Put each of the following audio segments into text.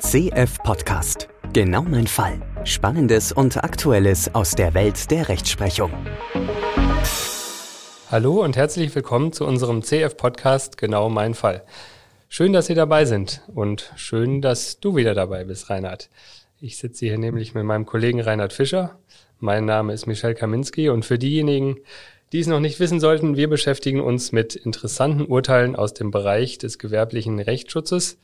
CF Podcast. Genau mein Fall. Spannendes und Aktuelles aus der Welt der Rechtsprechung. Hallo und herzlich willkommen zu unserem CF Podcast Genau mein Fall. Schön, dass Sie dabei sind und schön, dass du wieder dabei bist, Reinhard. Ich sitze hier nämlich mit meinem Kollegen Reinhard Fischer. Mein Name ist Michel Kaminski und für diejenigen, die es noch nicht wissen sollten, wir beschäftigen uns mit interessanten Urteilen aus dem Bereich des gewerblichen Rechtsschutzes,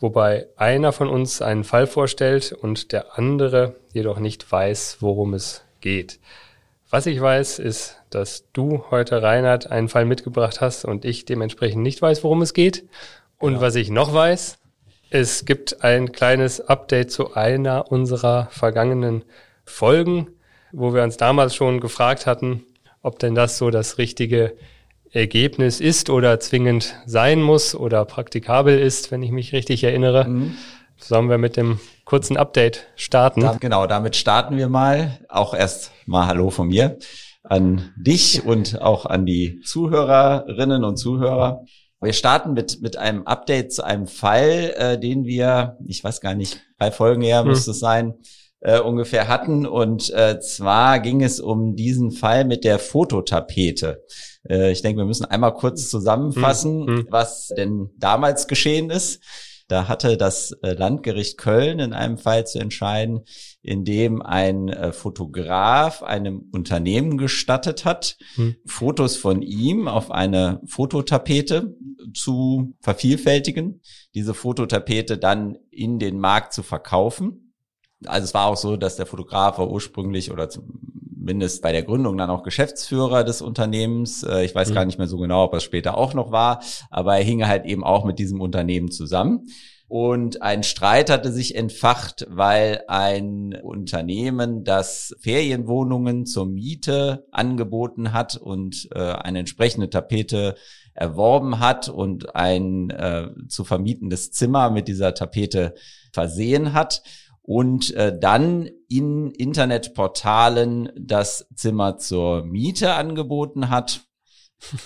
wobei einer von uns einen Fall vorstellt und der andere jedoch nicht weiß, worum es geht. Was ich weiß, ist, dass du heute, Reinhard, einen Fall mitgebracht hast und ich dementsprechend nicht weiß, worum es geht. Und genau. was ich noch weiß, es gibt ein kleines Update zu einer unserer vergangenen Folgen, wo wir uns damals schon gefragt hatten, ob denn das so das richtige Ergebnis ist oder zwingend sein muss oder praktikabel ist, wenn ich mich richtig erinnere. Mhm. Sollen wir mit dem kurzen Update starten? Da, genau, damit starten wir mal. Auch erst mal Hallo von mir an dich und auch an die Zuhörerinnen und Zuhörer. Wir starten mit, mit einem Update zu einem Fall, äh, den wir, ich weiß gar nicht, drei Folgen her hm. müsste es sein, äh, ungefähr hatten. Und äh, zwar ging es um diesen Fall mit der Fototapete. Äh, ich denke, wir müssen einmal kurz zusammenfassen, hm, hm. was denn damals geschehen ist. Da hatte das äh, Landgericht Köln in einem Fall zu entscheiden, in dem ein äh, Fotograf einem Unternehmen gestattet hat, hm. Fotos von ihm auf eine Fototapete zu vervielfältigen, diese Fototapete dann in den Markt zu verkaufen also es war auch so, dass der Fotograf war ursprünglich oder zumindest bei der Gründung dann auch Geschäftsführer des Unternehmens. Äh, ich weiß mhm. gar nicht mehr so genau, ob er später auch noch war, aber er hing halt eben auch mit diesem Unternehmen zusammen. Und ein Streit hatte sich entfacht, weil ein Unternehmen, das Ferienwohnungen zur Miete angeboten hat und äh, eine entsprechende Tapete erworben hat und ein äh, zu vermietendes Zimmer mit dieser Tapete versehen hat, und äh, dann in Internetportalen das Zimmer zur Miete angeboten hat.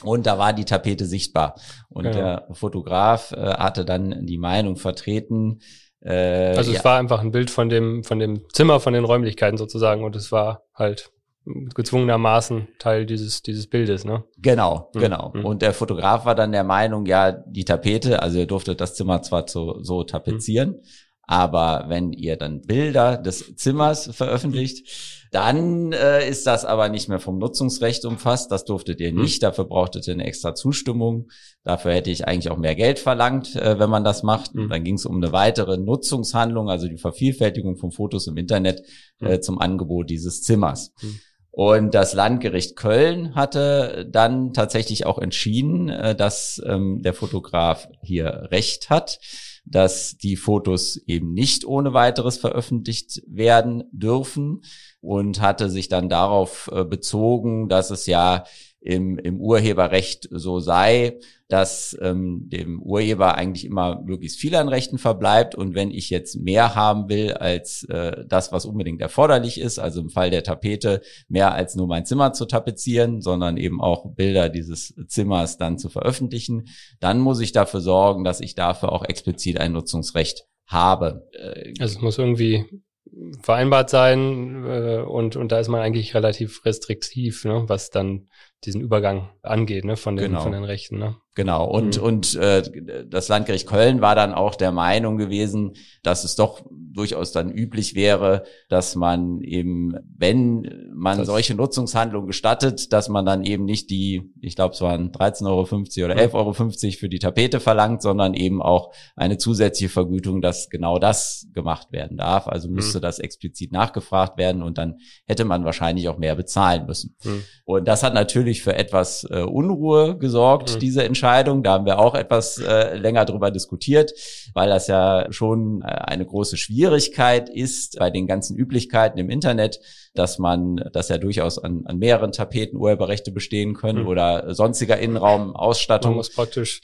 Und da war die Tapete sichtbar. Und genau. der Fotograf äh, hatte dann die Meinung vertreten. Äh, also es ja. war einfach ein Bild von dem, von dem Zimmer, von den Räumlichkeiten sozusagen. Und es war halt gezwungenermaßen Teil dieses, dieses Bildes, ne? Genau, mhm. genau. Mhm. Und der Fotograf war dann der Meinung, ja, die Tapete, also er durfte das Zimmer zwar so, so tapezieren, mhm. Aber wenn ihr dann Bilder des Zimmers veröffentlicht, dann äh, ist das aber nicht mehr vom Nutzungsrecht umfasst. Das durftet ihr hm. nicht. Dafür brauchtet ihr eine extra Zustimmung. Dafür hätte ich eigentlich auch mehr Geld verlangt, äh, wenn man das macht. Mhm. Dann ging es um eine weitere Nutzungshandlung, also die Vervielfältigung von Fotos im Internet äh, hm. zum Angebot dieses Zimmers. Mhm. Und das Landgericht Köln hatte dann tatsächlich auch entschieden, äh, dass ähm, der Fotograf hier Recht hat dass die Fotos eben nicht ohne weiteres veröffentlicht werden dürfen und hatte sich dann darauf äh, bezogen, dass es ja im, im Urheberrecht so sei, dass ähm, dem Urheber eigentlich immer möglichst viel an Rechten verbleibt und wenn ich jetzt mehr haben will als äh, das, was unbedingt erforderlich ist, also im Fall der Tapete mehr als nur mein Zimmer zu tapezieren, sondern eben auch Bilder dieses Zimmers dann zu veröffentlichen, dann muss ich dafür sorgen, dass ich dafür auch explizit ein Nutzungsrecht habe. Äh, also es muss irgendwie vereinbart sein äh, und, und da ist man eigentlich relativ restriktiv, ne, was dann diesen Übergang angeht, ne, von den, genau. von den Rechten. Ne? Genau. Und, mhm. und äh, das Landgericht Köln war dann auch der Meinung gewesen, dass es doch durchaus dann üblich wäre, dass man eben, wenn man das solche Nutzungshandlungen gestattet, dass man dann eben nicht die, ich glaube, es waren 13,50 Euro oder 11,50 Euro für die Tapete verlangt, sondern eben auch eine zusätzliche Vergütung, dass genau das gemacht werden darf. Also müsste mhm. das explizit nachgefragt werden und dann hätte man wahrscheinlich auch mehr bezahlen müssen. Mhm. Und das hat natürlich für etwas äh, Unruhe gesorgt, mhm. diese Entscheidung Entscheidung. Da haben wir auch etwas äh, länger drüber diskutiert, weil das ja schon äh, eine große Schwierigkeit ist bei den ganzen Üblichkeiten im Internet, dass man, dass ja durchaus an, an mehreren Tapeten Urheberrechte bestehen können mhm. oder sonstiger Innenraumausstattung. Man muss praktisch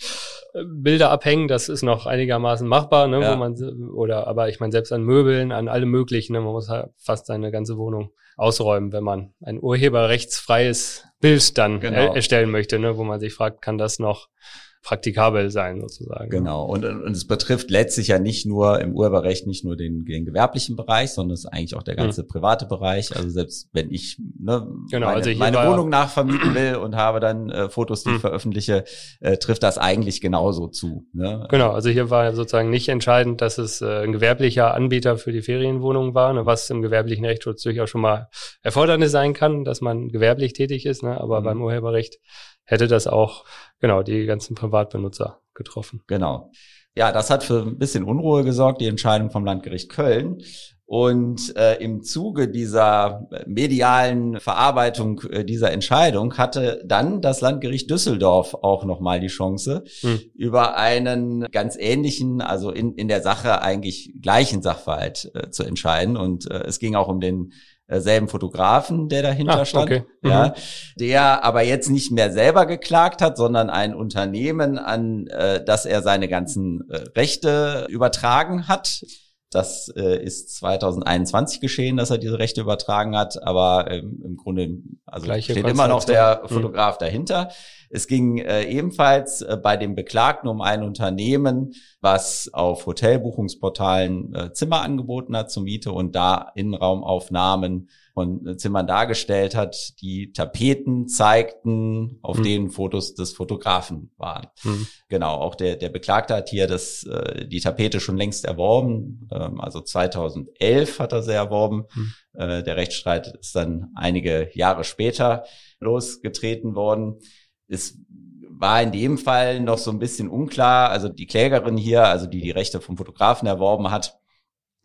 äh, Bilder abhängen, das ist noch einigermaßen machbar, ne, ja. wo man oder aber ich meine selbst an Möbeln, an allem möglichen, ne, man muss halt fast seine ganze Wohnung ausräumen, wenn man ein urheberrechtsfreies Bild dann genau. erstellen möchte, ne, wo man sich fragt, kann das noch praktikabel sein sozusagen. Genau. Und, und es betrifft letztlich ja nicht nur im Urheberrecht nicht nur den, den gewerblichen Bereich, sondern es ist eigentlich auch der ganze mhm. private Bereich. Also selbst wenn ich ne, genau, meine, also meine Wohnung nachvermieten will und habe dann äh, Fotos, die mhm. ich veröffentliche, äh, trifft das eigentlich genauso zu. Ne? Genau. Also hier war sozusagen nicht entscheidend, dass es äh, ein gewerblicher Anbieter für die Ferienwohnung war, ne, was im gewerblichen Rechtsschutz durchaus schon mal Erfordernis sein kann, dass man gewerblich tätig ist. Ne? Aber mhm. beim Urheberrecht hätte das auch genau die ganzen Privatbenutzer getroffen. Genau. Ja, das hat für ein bisschen Unruhe gesorgt, die Entscheidung vom Landgericht Köln. Und äh, im Zuge dieser medialen Verarbeitung äh, dieser Entscheidung hatte dann das Landgericht Düsseldorf auch nochmal die Chance, hm. über einen ganz ähnlichen, also in, in der Sache eigentlich gleichen Sachverhalt äh, zu entscheiden. Und äh, es ging auch um den äh, selben Fotografen, der dahinter ah, stand, okay. mhm. ja, der aber jetzt nicht mehr selber geklagt hat, sondern ein Unternehmen, an äh, das er seine ganzen äh, Rechte übertragen hat. Das äh, ist 2021 geschehen, dass er diese Rechte übertragen hat, aber ähm, im Grunde also Gleiche steht immer noch der mhm. Fotograf dahinter. Es ging äh, ebenfalls äh, bei dem Beklagten um ein Unternehmen, was auf Hotelbuchungsportalen äh, Zimmer angeboten hat zur Miete und da Innenraumaufnahmen von Zimmern dargestellt hat. Die Tapeten zeigten, auf mhm. denen Fotos des Fotografen waren. Mhm. Genau, auch der, der Beklagte hat hier das, äh, die Tapete schon längst erworben. Ähm, also 2011 hat er sie erworben. Mhm. Äh, der Rechtsstreit ist dann einige Jahre später losgetreten worden. Es war in dem Fall noch so ein bisschen unklar. Also die Klägerin hier, also die die Rechte vom Fotografen erworben hat,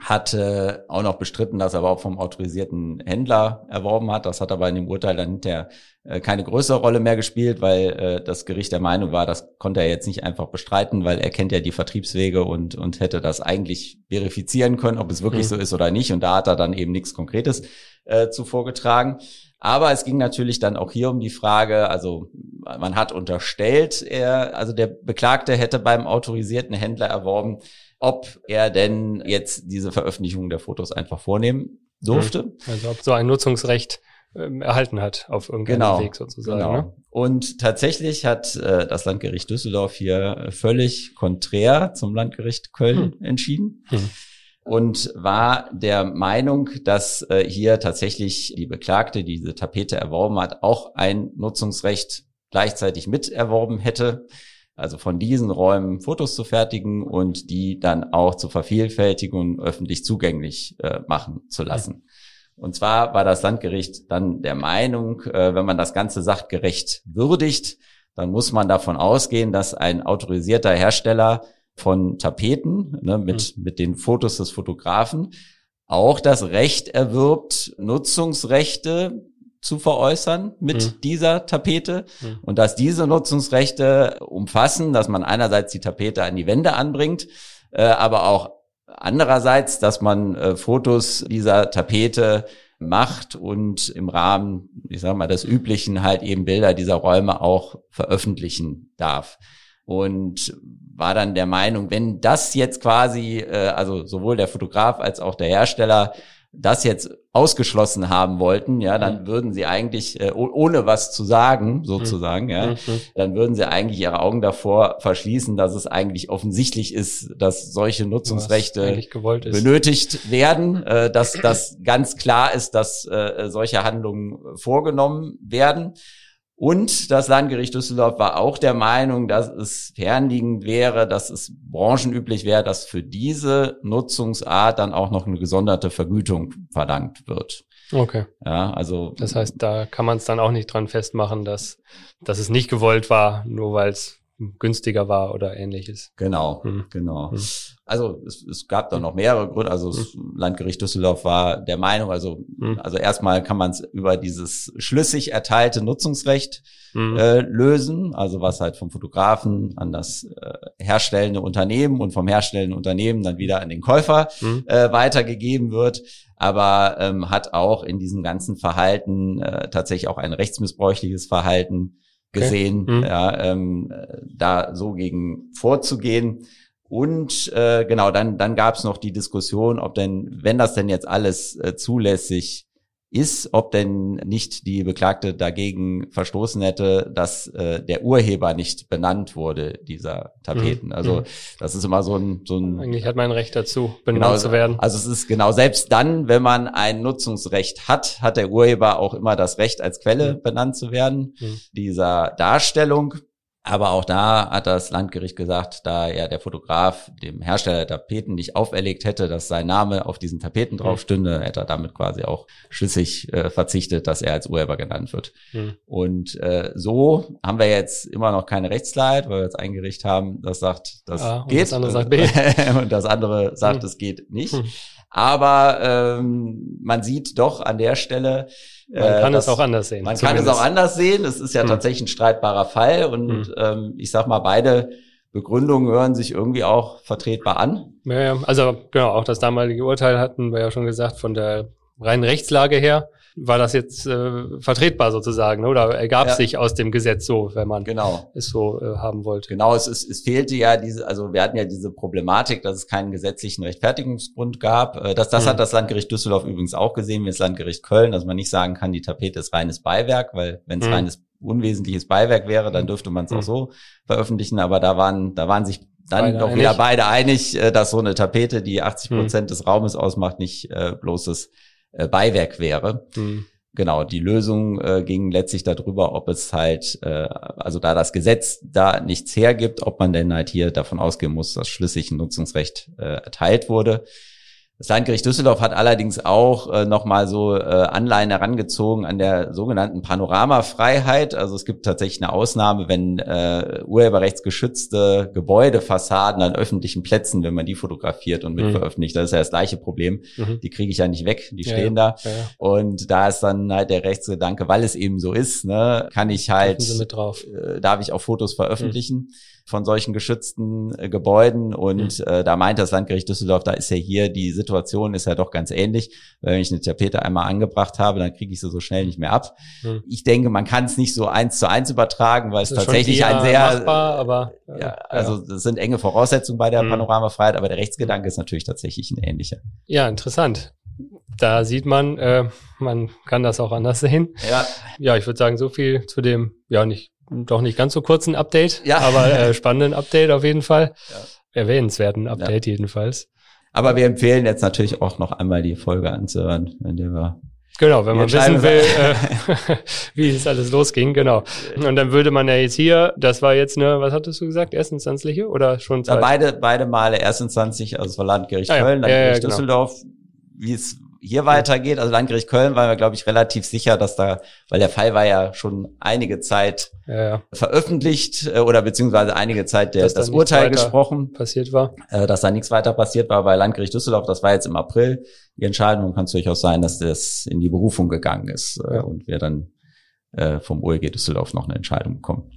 hatte auch noch bestritten, dass er aber auch vom autorisierten Händler erworben hat. Das hat aber in dem Urteil dann hinterher äh, keine größere Rolle mehr gespielt, weil äh, das Gericht der Meinung war, das konnte er jetzt nicht einfach bestreiten, weil er kennt ja die Vertriebswege und, und hätte das eigentlich verifizieren können, ob es wirklich mhm. so ist oder nicht. Und da hat er dann eben nichts Konkretes äh, zu vorgetragen. Aber es ging natürlich dann auch hier um die Frage, also man hat unterstellt, er, also der Beklagte hätte beim autorisierten Händler erworben, ob er denn jetzt diese Veröffentlichung der Fotos einfach vornehmen durfte. Mhm. Also ob so ein Nutzungsrecht ähm, erhalten hat auf irgendeinem genau, Weg sozusagen. Genau. Ne? Und tatsächlich hat äh, das Landgericht Düsseldorf hier völlig konträr zum Landgericht Köln hm. entschieden. Hm und war der Meinung, dass äh, hier tatsächlich die Beklagte, die diese Tapete erworben hat, auch ein Nutzungsrecht gleichzeitig miterworben hätte. Also von diesen Räumen Fotos zu fertigen und die dann auch zu vervielfältigen und öffentlich zugänglich äh, machen zu lassen. Und zwar war das Landgericht dann der Meinung, äh, wenn man das Ganze sachgerecht würdigt, dann muss man davon ausgehen, dass ein autorisierter Hersteller von Tapeten ne, mit, mhm. mit den Fotos des Fotografen auch das Recht erwirbt, Nutzungsrechte zu veräußern mit mhm. dieser Tapete mhm. und dass diese Nutzungsrechte umfassen, dass man einerseits die Tapete an die Wände anbringt, äh, aber auch andererseits, dass man äh, Fotos dieser Tapete macht und im Rahmen, ich sag mal, des Üblichen halt eben Bilder dieser Räume auch veröffentlichen darf und war dann der Meinung, wenn das jetzt quasi, äh, also sowohl der Fotograf als auch der Hersteller das jetzt ausgeschlossen haben wollten, ja, dann mhm. würden sie eigentlich, äh, ohne was zu sagen, sozusagen, mhm. ja, mhm. dann würden sie eigentlich ihre Augen davor verschließen, dass es eigentlich offensichtlich ist, dass solche Nutzungsrechte benötigt werden, äh, dass das ganz klar ist, dass äh, solche Handlungen vorgenommen werden. Und das Landgericht Düsseldorf war auch der Meinung, dass es fernliegend wäre, dass es branchenüblich wäre, dass für diese Nutzungsart dann auch noch eine gesonderte Vergütung verlangt wird. Okay. Ja, also. Das heißt, da kann man es dann auch nicht dran festmachen, dass, dass es nicht gewollt war, nur weil es günstiger war oder ähnliches. Genau, hm. genau. Hm. Also es, es gab da noch mehrere Gründe. Also das hm. Landgericht Düsseldorf war der Meinung, also, hm. also erstmal kann man es über dieses schlüssig erteilte Nutzungsrecht hm. äh, lösen, also was halt vom Fotografen an das äh, herstellende Unternehmen und vom herstellenden Unternehmen dann wieder an den Käufer äh, weitergegeben wird aber ähm, hat auch in diesem ganzen Verhalten äh, tatsächlich auch ein rechtsmissbräuchliches Verhalten gesehen, okay. mhm. ja, ähm, da so gegen vorzugehen. Und äh, genau, dann, dann gab es noch die Diskussion, ob denn, wenn das denn jetzt alles äh, zulässig ist, ob denn nicht die Beklagte dagegen verstoßen hätte, dass äh, der Urheber nicht benannt wurde dieser Tapeten. Mhm. Also Mhm. das ist immer so ein so ein Eigentlich hat man ein Recht dazu, benannt Genau, zu werden. Also es ist genau selbst dann, wenn man ein Nutzungsrecht hat, hat der Urheber auch immer das Recht, als Quelle benannt zu werden Mhm. dieser Darstellung. Aber auch da hat das Landgericht gesagt, da ja der Fotograf dem Hersteller der Tapeten nicht auferlegt hätte, dass sein Name auf diesen Tapeten drauf stünde, hätte er damit quasi auch schlüssig äh, verzichtet, dass er als Urheber genannt wird. Mhm. Und äh, so haben wir jetzt immer noch keine Rechtsklarheit, weil wir jetzt ein Gericht haben, das sagt, das A und geht. das andere sagt B. und das andere sagt, Hm. es geht nicht. Hm. Aber ähm, man sieht doch an der Stelle, Man äh, kann es dass- auch anders sehen. man kann es zumindest. auch anders sehen. Es ist ja Hm. tatsächlich ein streitbarer Fall und Hm. ähm, ich sag mal, beide Begründungen hören sich irgendwie auch vertretbar an. Ja, ja, also genau, auch das damalige Urteil hatten wir ja schon gesagt, von der reinen Rechtslage her war das jetzt äh, vertretbar sozusagen, oder ergab Ja. sich aus dem Gesetz so, wenn man Genau. es so äh, haben wollte. Genau, es, ist, es fehlte ja diese, also wir hatten ja diese Problematik, dass es keinen gesetzlichen Rechtfertigungsgrund gab. Äh, Das, das Mhm. hat das Landgericht Düsseldorf übrigens auch gesehen, wie das Landgericht Köln, dass man nicht sagen kann, die Tapete ist reines Beiwerk, weil wenn es Mhm. reines unwesentliches Beiwerk wäre, dann dürfte man es Mhm. auch so veröffentlichen. Aber da waren, da waren sich dann Beide doch einig. wieder beide einig, äh, dass so eine Tapete, die 80 Mhm. Prozent des Raumes ausmacht, nicht äh, bloßes äh, Beiwerk wäre. Hm. Genau, die Lösung äh, ging letztlich darüber, ob es halt, äh, also da das Gesetz da nichts hergibt, ob man denn halt hier davon ausgehen muss, dass schlüssig ein Nutzungsrecht äh, erteilt wurde. Das Landgericht Düsseldorf hat allerdings auch äh, nochmal so äh, Anleihen herangezogen an der sogenannten Panoramafreiheit. Also es gibt tatsächlich eine Ausnahme, wenn äh, urheberrechtsgeschützte Gebäudefassaden an öffentlichen Plätzen, wenn man die fotografiert und mit Mhm. veröffentlicht, das ist ja das gleiche Problem. Mhm. Die kriege ich ja nicht weg, die Ja, stehen ja. da. Ja. Und da ist dann halt der Rechtsgedanke, weil es eben so ist, ne, kann ich halt, äh, darf ich auch Fotos veröffentlichen von solchen geschützten äh, Gebäuden. Und äh, da meint das Landgericht Düsseldorf, da ist ja hier, die Situation ist ja doch ganz ähnlich. Weil wenn ich eine Tapete einmal angebracht habe, dann kriege ich sie so schnell nicht mehr ab. Hm. Ich denke, man kann es nicht so eins zu eins übertragen, weil es tatsächlich ein sehr machbar, aber äh, ja, also das sind enge Voraussetzungen bei der Mhm. Panoramafreiheit, aber der Rechtsgedanke ist natürlich tatsächlich ein ähnlicher. ja, interessant. Da sieht man, äh, man kann das auch anders sehen. Ja, Ja, ich würde sagen, so viel zu dem, ja, nicht, doch nicht ganz so kurzen Update, Ja. aber äh, spannenden Update auf jeden Fall. Ja. Erwähnenswerten Update jedenfalls. aber wir empfehlen jetzt natürlich auch noch einmal die Folge anzuhören, in der wir Genau, wenn man wissen will, äh, wie es alles losging, genau. Und dann würde man ja jetzt hier, das war jetzt eine, was hattest du gesagt, erstinstanzliche oder schon Ja, zwei? beide, beide Male erstinstanzlich, also es war Landgericht Ah ja, Köln, ja, ja, Landgericht genau. Düsseldorf, wie es hier weitergeht. Also Landgericht Köln waren wir, glaube ich, relativ sicher, dass da, weil der Fall war ja schon einige Zeit Ja, ja, veröffentlicht äh, oder beziehungsweise einige Zeit der, Dass das Urteil gesprochen, passiert war. äh, dass da nichts weiter passiert war bei Landgericht Düsseldorf. Das war jetzt im April die Entscheidung. Kann es durchaus sein, dass das in die Berufung gegangen ist äh, Ja. und wir dann äh, vom OEG Düsseldorf noch eine Entscheidung bekommen.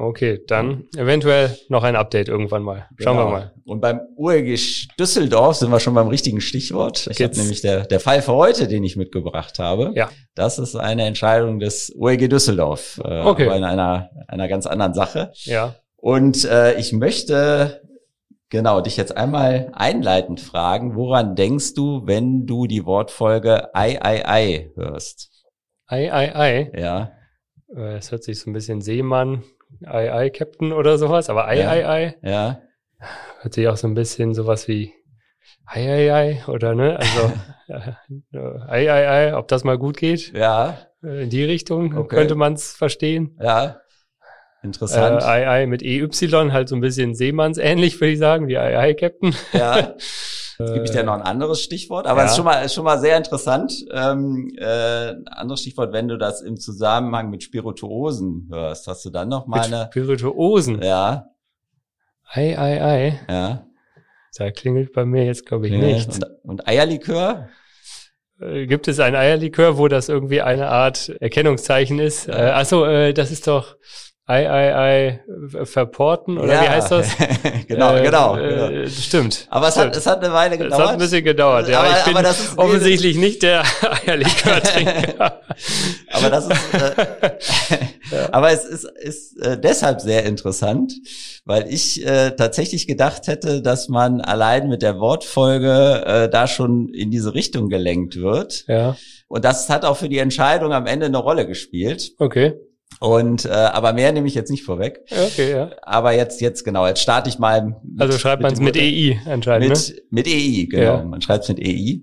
Okay, dann eventuell noch ein Update irgendwann mal. Schauen Genau. wir mal. Und beim UEG Düsseldorf sind wir schon beim richtigen Stichwort. Ich habe nämlich der, der Fall für heute, den ich mitgebracht habe. Ja. Das ist eine Entscheidung des UEG Düsseldorf, äh, Okay. aber in einer, einer ganz anderen Sache. Ja, Und äh, ich möchte genau dich jetzt einmal einleitend fragen, woran denkst du, wenn du die Wortfolge Ei, Ei, Ei hörst? Ei, ei, ei. Ja, Äh, Es hört sich so ein bisschen Seemann, ei, ei, Captain oder sowas, aber ei, Ja. ei, ei. ja, Hört sich auch so ein bisschen sowas wie ei, ei, ei oder ne? Also äh, ei, ei, ei, ob das mal gut geht. ja, Äh, In die Richtung Okay. könnte man es verstehen. ja. Äh, Interessant. ei, ei mit EY, halt so ein bisschen Seemannsähnlich, würde ich sagen, wie ei, ei, Captain. ja. Gebe ich dir noch ein anderes Stichwort, aber ja. es ist schon mal, ist schon mal sehr interessant. Ähm, äh, ein anderes Stichwort, wenn du das im Zusammenhang mit Spirituosen hörst, hast du dann noch mal Mit eine, Spirituosen. ja, Ei, ei, ei. ja, Da klingelt bei mir jetzt, glaube ich, Nee. nichts. Und, und Eierlikör? Äh, Gibt es ein Eierlikör, wo das irgendwie eine Art Erkennungszeichen ist? Äh, achso, äh, das ist doch Ei, ei, ei, verporten oder ja. wie heißt das? genau, äh, genau, genau. Äh, stimmt. Aber es stimmt. hat, es hat eine Weile gedauert. Es hat ein bisschen gedauert, ja. Aber, ich bin aber das ist offensichtlich nicht der Eierlikör-Trinker. aber das ist, äh, ja. aber es ist, ist äh, deshalb sehr interessant, weil ich äh, tatsächlich gedacht hätte, dass man allein mit der Wortfolge äh, da schon in diese Richtung gelenkt wird. Ja. Und das hat auch für die Entscheidung am Ende eine Rolle gespielt. Okay. Und äh, aber mehr nehme ich jetzt nicht vorweg. Okay, ja. Aber jetzt jetzt genau, jetzt starte ich mal. Mit, also schreibt man es mit EI anscheinend. Mit ne? mit EI, genau. Ja. Man schreibt es mit EI.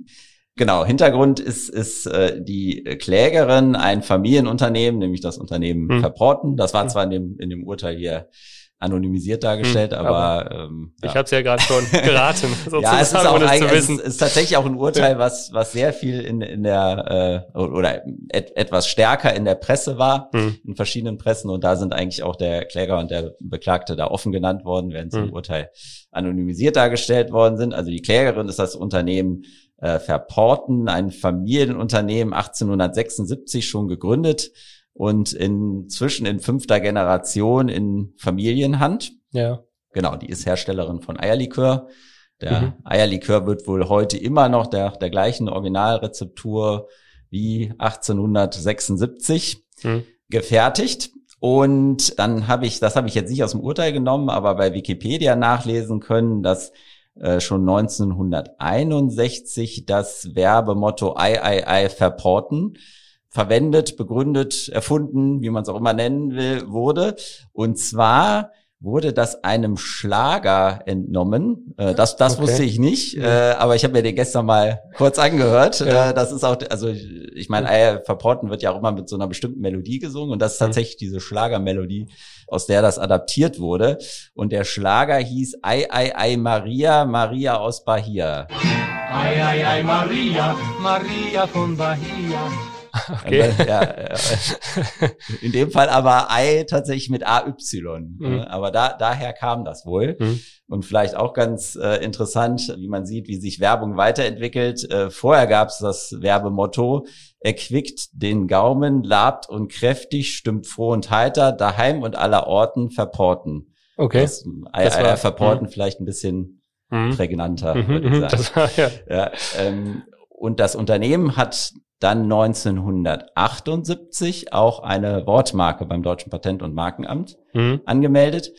Genau, Hintergrund ist, ist äh, die Klägerin ein Familienunternehmen, nämlich das Unternehmen hm. Verporten. Das war hm. zwar in dem, in dem Urteil hier anonymisiert dargestellt, hm, aber, aber ähm, ja. ich habe es ja gerade schon geraten. ja, es ist auch ein, es ist, tatsächlich auch ein Urteil, was was sehr viel in in der äh, oder et, etwas stärker in der Presse war, hm. in verschiedenen Pressen und da sind eigentlich auch der Kläger und der Beklagte da offen genannt worden, während sie hm. im Urteil anonymisiert dargestellt worden sind. Also die Klägerin ist das Unternehmen äh, Verporten, ein Familienunternehmen 1876 schon gegründet und inzwischen in fünfter Generation in Familienhand. Ja. Genau, die ist Herstellerin von Eierlikör. Der mhm. Eierlikör wird wohl heute immer noch der, der gleichen Originalrezeptur wie 1876 mhm. gefertigt. Und dann habe ich, das habe ich jetzt nicht aus dem Urteil genommen, aber bei Wikipedia nachlesen können, dass äh, schon 1961 das Werbemotto Ei, Ei, Ei verporten verwendet, begründet, erfunden, wie man es auch immer nennen will, wurde. Und zwar wurde das einem Schlager entnommen. Äh, das das okay. wusste ich nicht, äh, aber ich habe mir den gestern mal kurz angehört. Ja. Äh, das ist auch, also ich meine, Eier verporten wird ja auch immer mit so einer bestimmten Melodie gesungen und das ist mhm. tatsächlich diese Schlagermelodie, aus der das adaptiert wurde. Und der Schlager hieß Ei, Ei, Ei, Maria, Maria aus Bahia. Ei, Ei, Ei, Maria, Maria von Bahia. Okay. ja, in dem Fall aber Ei tatsächlich mit AY. Mhm. Aber da, daher kam das wohl. Mhm. Und vielleicht auch ganz äh, interessant, wie man sieht, wie sich Werbung weiterentwickelt. Äh, vorher gab es das Werbemotto, erquickt den Gaumen, labt und kräftig, stimmt froh und heiter, daheim und aller Orten verporten. Okay. Das, Ei, das war, verporten mh. vielleicht ein bisschen mhm. prägnanter, mhm, würde ich sagen. Das war, ja. ja ähm, und das Unternehmen hat dann 1978 auch eine Wortmarke beim Deutschen Patent- und Markenamt mhm. angemeldet.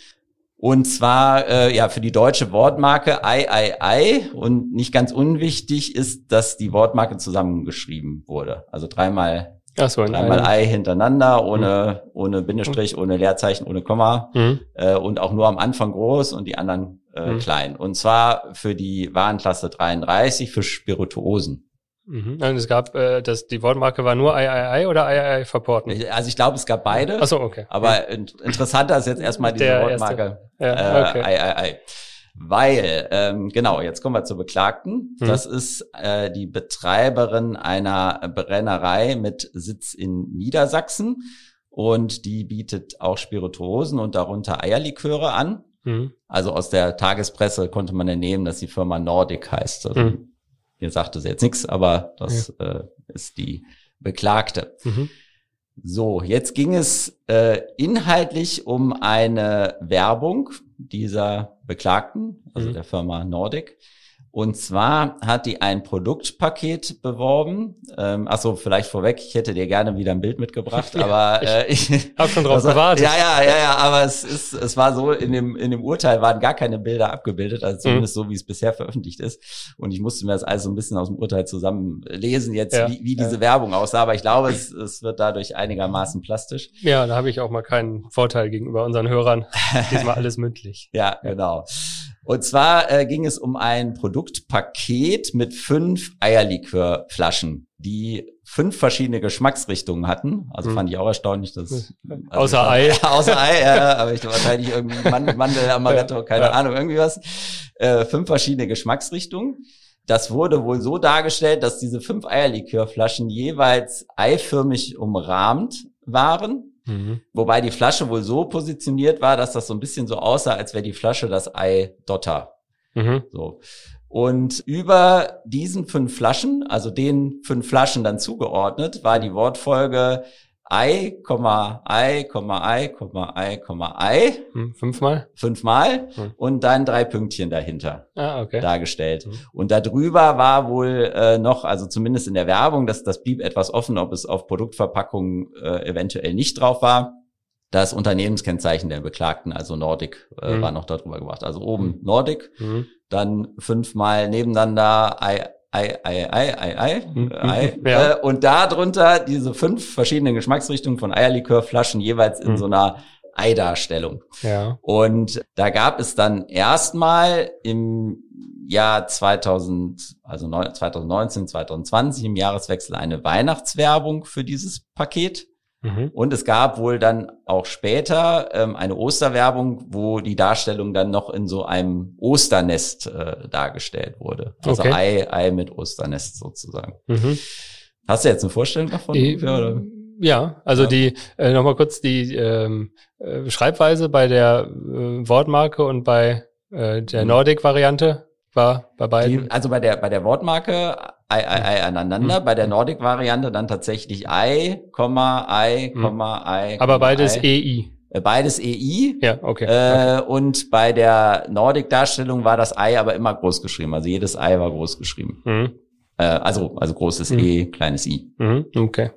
Und zwar äh, ja für die deutsche Wortmarke Ei, Ei, Ei. Und nicht ganz unwichtig ist, dass die Wortmarke zusammengeschrieben wurde. Also dreimal, so, dreimal Ei hintereinander, ohne, mhm. ohne Bindestrich, ohne Leerzeichen, ohne Komma. Mhm. Äh, und auch nur am Anfang groß und die anderen äh, mhm. klein. Und zwar für die Warenklasse 33 für Spirituosen. Mhm. Und es gab, äh, das, die Wortmarke war nur III oder III verporten? Also ich glaube, es gab beide. Ach so, okay. Aber in, interessanter ist jetzt erstmal diese Der Wortmarke ja, okay. äh, III. Weil, ähm, genau, jetzt kommen wir zur Beklagten. Mhm. Das ist äh, die Betreiberin einer Brennerei mit Sitz in Niedersachsen. Und die bietet auch Spirituosen und darunter Eierliköre an. Mhm. Also aus der Tagespresse konnte man entnehmen, dass die Firma Nordic heißt. Also mhm. Ihr sagte sie jetzt nichts, aber das ja. äh, ist die Beklagte. Mhm. So, jetzt ging es äh, inhaltlich um eine Werbung dieser Beklagten, also mhm. der Firma Nordic. Und zwar hat die ein Produktpaket beworben. Ähm, achso, vielleicht vorweg, ich hätte dir gerne wieder ein Bild mitgebracht, aber äh, ich habe schon drauf also, gewartet. Ja, ja, ja, ja, aber es ist, es war so, in dem, in dem Urteil waren gar keine Bilder abgebildet, also zumindest mhm. so, wie es bisher veröffentlicht ist. Und ich musste mir das alles so ein bisschen aus dem Urteil zusammenlesen, jetzt, ja, wie, wie diese ja. Werbung aussah. Aber ich glaube, es, es wird dadurch einigermaßen plastisch. Ja, da habe ich auch mal keinen Vorteil gegenüber unseren Hörern. Diesmal alles mündlich. ja, genau. Und zwar äh, ging es um ein Produktpaket mit fünf Eierlikörflaschen, die fünf verschiedene Geschmacksrichtungen hatten. Also hm. fand ich auch erstaunlich, dass also außer Ei, außer Ei, ja, aber ich wahrscheinlich irgendwie Mandel, Mandel Amaretto, keine ja. Ahnung, irgendwie was. Äh, fünf verschiedene Geschmacksrichtungen. Das wurde wohl so dargestellt, dass diese fünf Eierlikörflaschen jeweils eiförmig umrahmt waren Mhm. Wobei die Flasche wohl so positioniert war, dass das so ein bisschen so aussah, als wäre die Flasche das Ei Dotter. Mhm. So. Und über diesen fünf Flaschen, also den fünf Flaschen dann zugeordnet, war die Wortfolge Ei, Komma, Ei, Komma, Ei, Komma, Ei, Komma, Ei. Hm, fünfmal? Fünfmal. Hm. Und dann drei Pünktchen dahinter Ah, okay. dargestellt. Mhm. Und darüber war wohl äh, noch, also zumindest in der Werbung, dass das blieb etwas offen, ob es auf Produktverpackungen äh, eventuell nicht drauf war. Das Unternehmenskennzeichen der Beklagten, also Nordic, äh, Mhm. war noch darüber gebracht. Also oben Nordic, Mhm. dann fünfmal nebeneinander Ei, Ei, Ei, Ei, Ei, Ei, Mhm. Ei. Ja. Äh, und da drunter diese fünf verschiedenen Geschmacksrichtungen von Eierlikörflaschen jeweils in Mhm. so einer Ei-Darstellung. Ja. Und da gab es dann erstmal im Jahr 2000, also neun- 2019, 2020 im Jahreswechsel eine Weihnachtswerbung für dieses Paket. Mhm. Und es gab wohl dann auch später ähm, eine Osterwerbung, wo die Darstellung dann noch in so einem Osternest äh, dargestellt wurde. Also Okay. Ei, Ei mit Osternest sozusagen. Mhm. Hast du jetzt eine Vorstellung davon? Die- oder? Ja, also Ja. die, äh, nochmal kurz die ähm, äh, Schreibweise bei der äh, Wortmarke und bei äh, der Mhm. Nordic-Variante war bei beiden. Die, also bei der, bei der Wortmarke Ei, Ei, Ei aneinander, Mhm. bei der Nordic-Variante dann tatsächlich Ei, Komma, Ei, Mhm. Komma, Ei. aber beides Ei. EI. Äh, Beides EI. Ja, okay. okay. Äh, und bei der Nordic-Darstellung war das Ei aber immer groß geschrieben. Also jedes Ei war groß geschrieben. Mhm. Äh, also, also großes Mhm. E, kleines I. Mhm. Okay.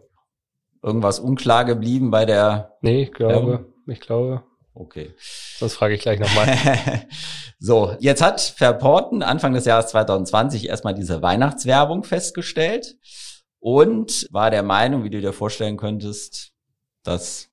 Irgendwas unklar geblieben bei der, Nee, ich glaube, Werbung? ich glaube, okay. sonst frage ich gleich nochmal. so, jetzt hat Verporten Anfang des Jahres 2020 erstmal diese Weihnachtswerbung festgestellt und war der Meinung, wie du dir vorstellen könntest, das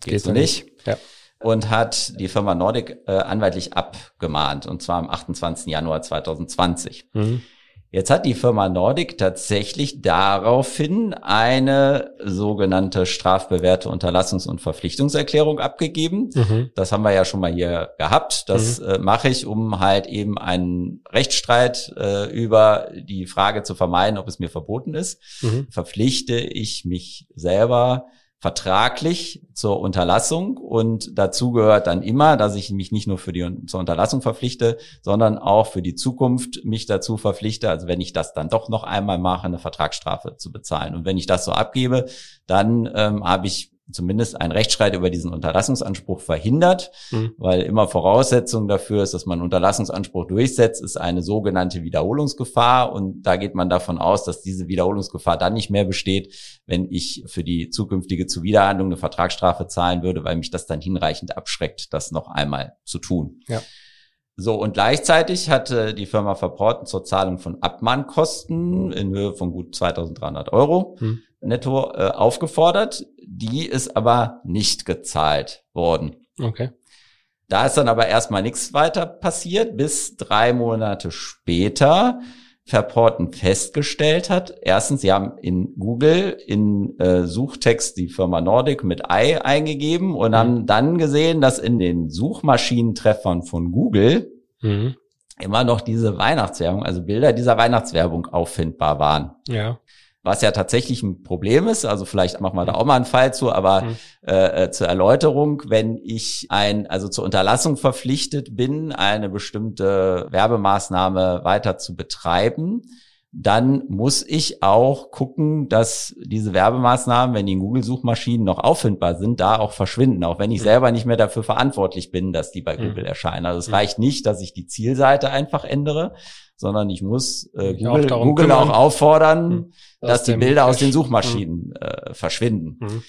geht, Geht so so nicht. Ja. Und hat die Firma Nordic äh, anwaltlich abgemahnt, und zwar am 28. Januar 2020. Mhm. Jetzt hat die Firma Nordic tatsächlich daraufhin eine sogenannte strafbewährte Unterlassungs- und Verpflichtungserklärung abgegeben. Mhm. Das haben wir ja schon mal hier gehabt. Das äh, mache ich, um halt eben einen Rechtsstreit äh, über die Frage zu vermeiden, ob es mir verboten ist. Mhm. Verpflichte ich mich selber vertraglich zur Unterlassung und dazu gehört dann immer, dass ich mich nicht nur für die zur Unterlassung verpflichte, sondern auch für die Zukunft mich dazu verpflichte, also wenn ich das dann doch noch einmal mache, eine Vertragsstrafe zu bezahlen. Und wenn ich das so abgebe, dann ähm, habe ich zumindest einen Rechtsstreit über diesen Unterlassungsanspruch verhindert, Mhm. weil immer Voraussetzung dafür ist, dass man einen Unterlassungsanspruch durchsetzt, ist eine sogenannte Wiederholungsgefahr. Und da geht man davon aus, dass diese Wiederholungsgefahr dann nicht mehr besteht, wenn ich für die zukünftige Zuwiderhandlung eine Vertragsstrafe zahlen würde, weil mich das dann hinreichend abschreckt, das noch einmal zu tun. Ja. So, und gleichzeitig hatte die Firma Verporten zur Zahlung von Abmahnkosten in Höhe von gut 2300 Euro Hm. Netto äh, aufgefordert. Die ist aber nicht gezahlt worden. Okay. Da ist dann aber erstmal nichts weiter passiert, bis drei Monate später Verporten festgestellt hat. Erstens, sie haben in Google in äh, Suchtext die Firma Nordic mit Ei eingegeben und haben dann gesehen, dass in den Suchmaschinentreffern von Google Mhm. immer noch diese Weihnachtswerbung, also Bilder dieser Weihnachtswerbung auffindbar waren. Ja. Was ja tatsächlich ein Problem ist, also vielleicht machen wir da auch mal einen Fall zu, aber Mhm. äh, äh, zur Erläuterung, wenn ich ein, also zur Unterlassung verpflichtet bin, eine bestimmte Werbemaßnahme weiter zu betreiben, dann muss ich auch gucken, dass diese Werbemaßnahmen, wenn die in Google-Suchmaschinen noch auffindbar sind, da auch verschwinden, auch wenn ich Mhm. selber nicht mehr dafür verantwortlich bin, dass die bei Mhm. Google erscheinen. Also es Mhm. reicht nicht, dass ich die Zielseite einfach ändere, sondern ich muss äh, Mich auch Google, Google kümmern. auch auffordern, Mhm. dass die Bilder aus den Cache. Suchmaschinen äh, verschwinden. Mhm.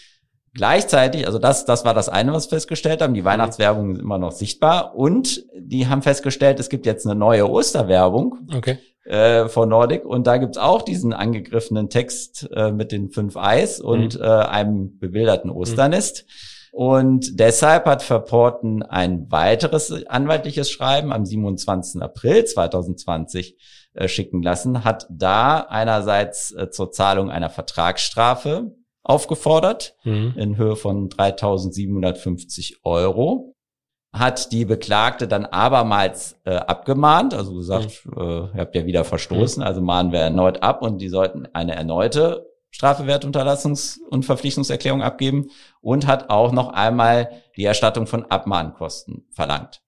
Gleichzeitig, also das, das war das eine, was wir festgestellt haben, die Weihnachtswerbung ist immer noch sichtbar und die haben festgestellt, es gibt jetzt eine neue Osterwerbung Okay. äh, von Nordic und da gibt's auch diesen angegriffenen Text äh, mit den fünf Eis und äh, einem bebilderten Osternest. Und deshalb hat Verporten ein weiteres anwaltliches Schreiben am 27. April 2020 äh, schicken lassen, hat da einerseits äh, zur Zahlung einer Vertragsstrafe aufgefordert Mhm. in Höhe von 3.750 Euro. Hat die Beklagte dann abermals äh, abgemahnt, also gesagt, äh, ihr habt ja wieder verstoßen, also mahnen wir erneut ab und die sollten eine erneute Strafewertunterlassungs- und Verpflichtungserklärung abgeben und hat auch noch einmal die Erstattung von Abmahnkosten verlangt.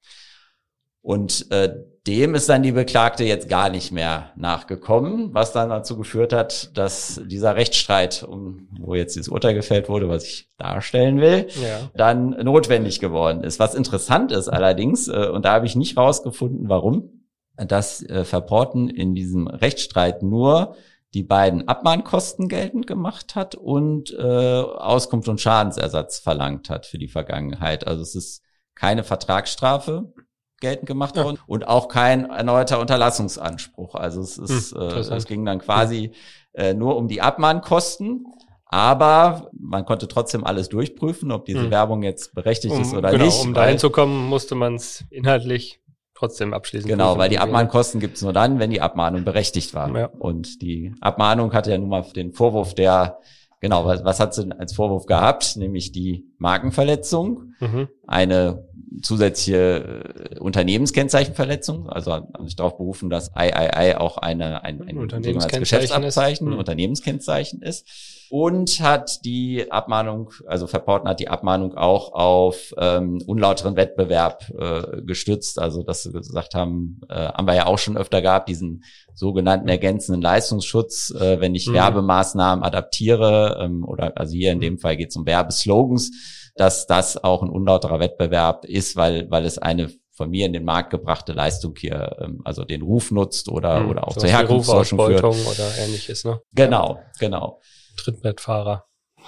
Und äh, dem ist dann die Beklagte jetzt gar nicht mehr nachgekommen, was dann dazu geführt hat, dass dieser Rechtsstreit, um, wo jetzt dieses Urteil gefällt wurde, was ich darstellen will, Ja. dann notwendig geworden ist. Was interessant ist allerdings, äh, und da habe ich nicht rausgefunden, warum, dass äh, Verporten in diesem Rechtsstreit nur die beiden Abmahnkosten geltend gemacht hat und äh, Auskunft und Schadensersatz verlangt hat für die Vergangenheit. Also es ist keine Vertragsstrafe geltend gemacht Ja. worden und auch kein erneuter Unterlassungsanspruch. Also es ist, Hm, äh, es ging dann quasi äh, nur um die Abmahnkosten. Aber man konnte trotzdem alles durchprüfen, ob diese Hm. Werbung jetzt berechtigt ist Um, oder genau, nicht. um dahin zu kommen, musste man es inhaltlich trotzdem abschließen. Genau, weil die Abmahnkosten gibt's nur dann, wenn die Abmahnung berechtigt war. Ja. Und die Abmahnung hatte ja nun mal den Vorwurf der, genau, was, was hat sie denn als Vorwurf gehabt? Nämlich die Markenverletzung, Mhm. Eine zusätzliche äh, Unternehmenskennzeichenverletzung, also haben sich darauf berufen, dass III auch eine, ein, ein sogenanntes Unternehmenskennzeichen Geschäftsabzeichen, ist. Mhm. Unternehmenskennzeichen ist. Und hat die Abmahnung, also Verporten hat die Abmahnung auch auf ähm, unlauteren Wettbewerb äh, gestützt. Also dass sie gesagt haben, äh, haben wir ja auch schon öfter gehabt, diesen sogenannten ergänzenden Leistungsschutz, äh, wenn ich Mhm. Werbemaßnahmen adaptiere, ähm, oder also hier in dem Fall geht es um Werbeslogans, dass das auch ein unlauterer Wettbewerb ist, weil, weil es eine von mir in den Markt gebrachte Leistung hier, ähm, also den Ruf nutzt oder, Mhm. oder auch Sowas zur wie Herkunftstäuschung führt. Oder ähnliches, ne? Genau, genau, Trittbrettfahrer,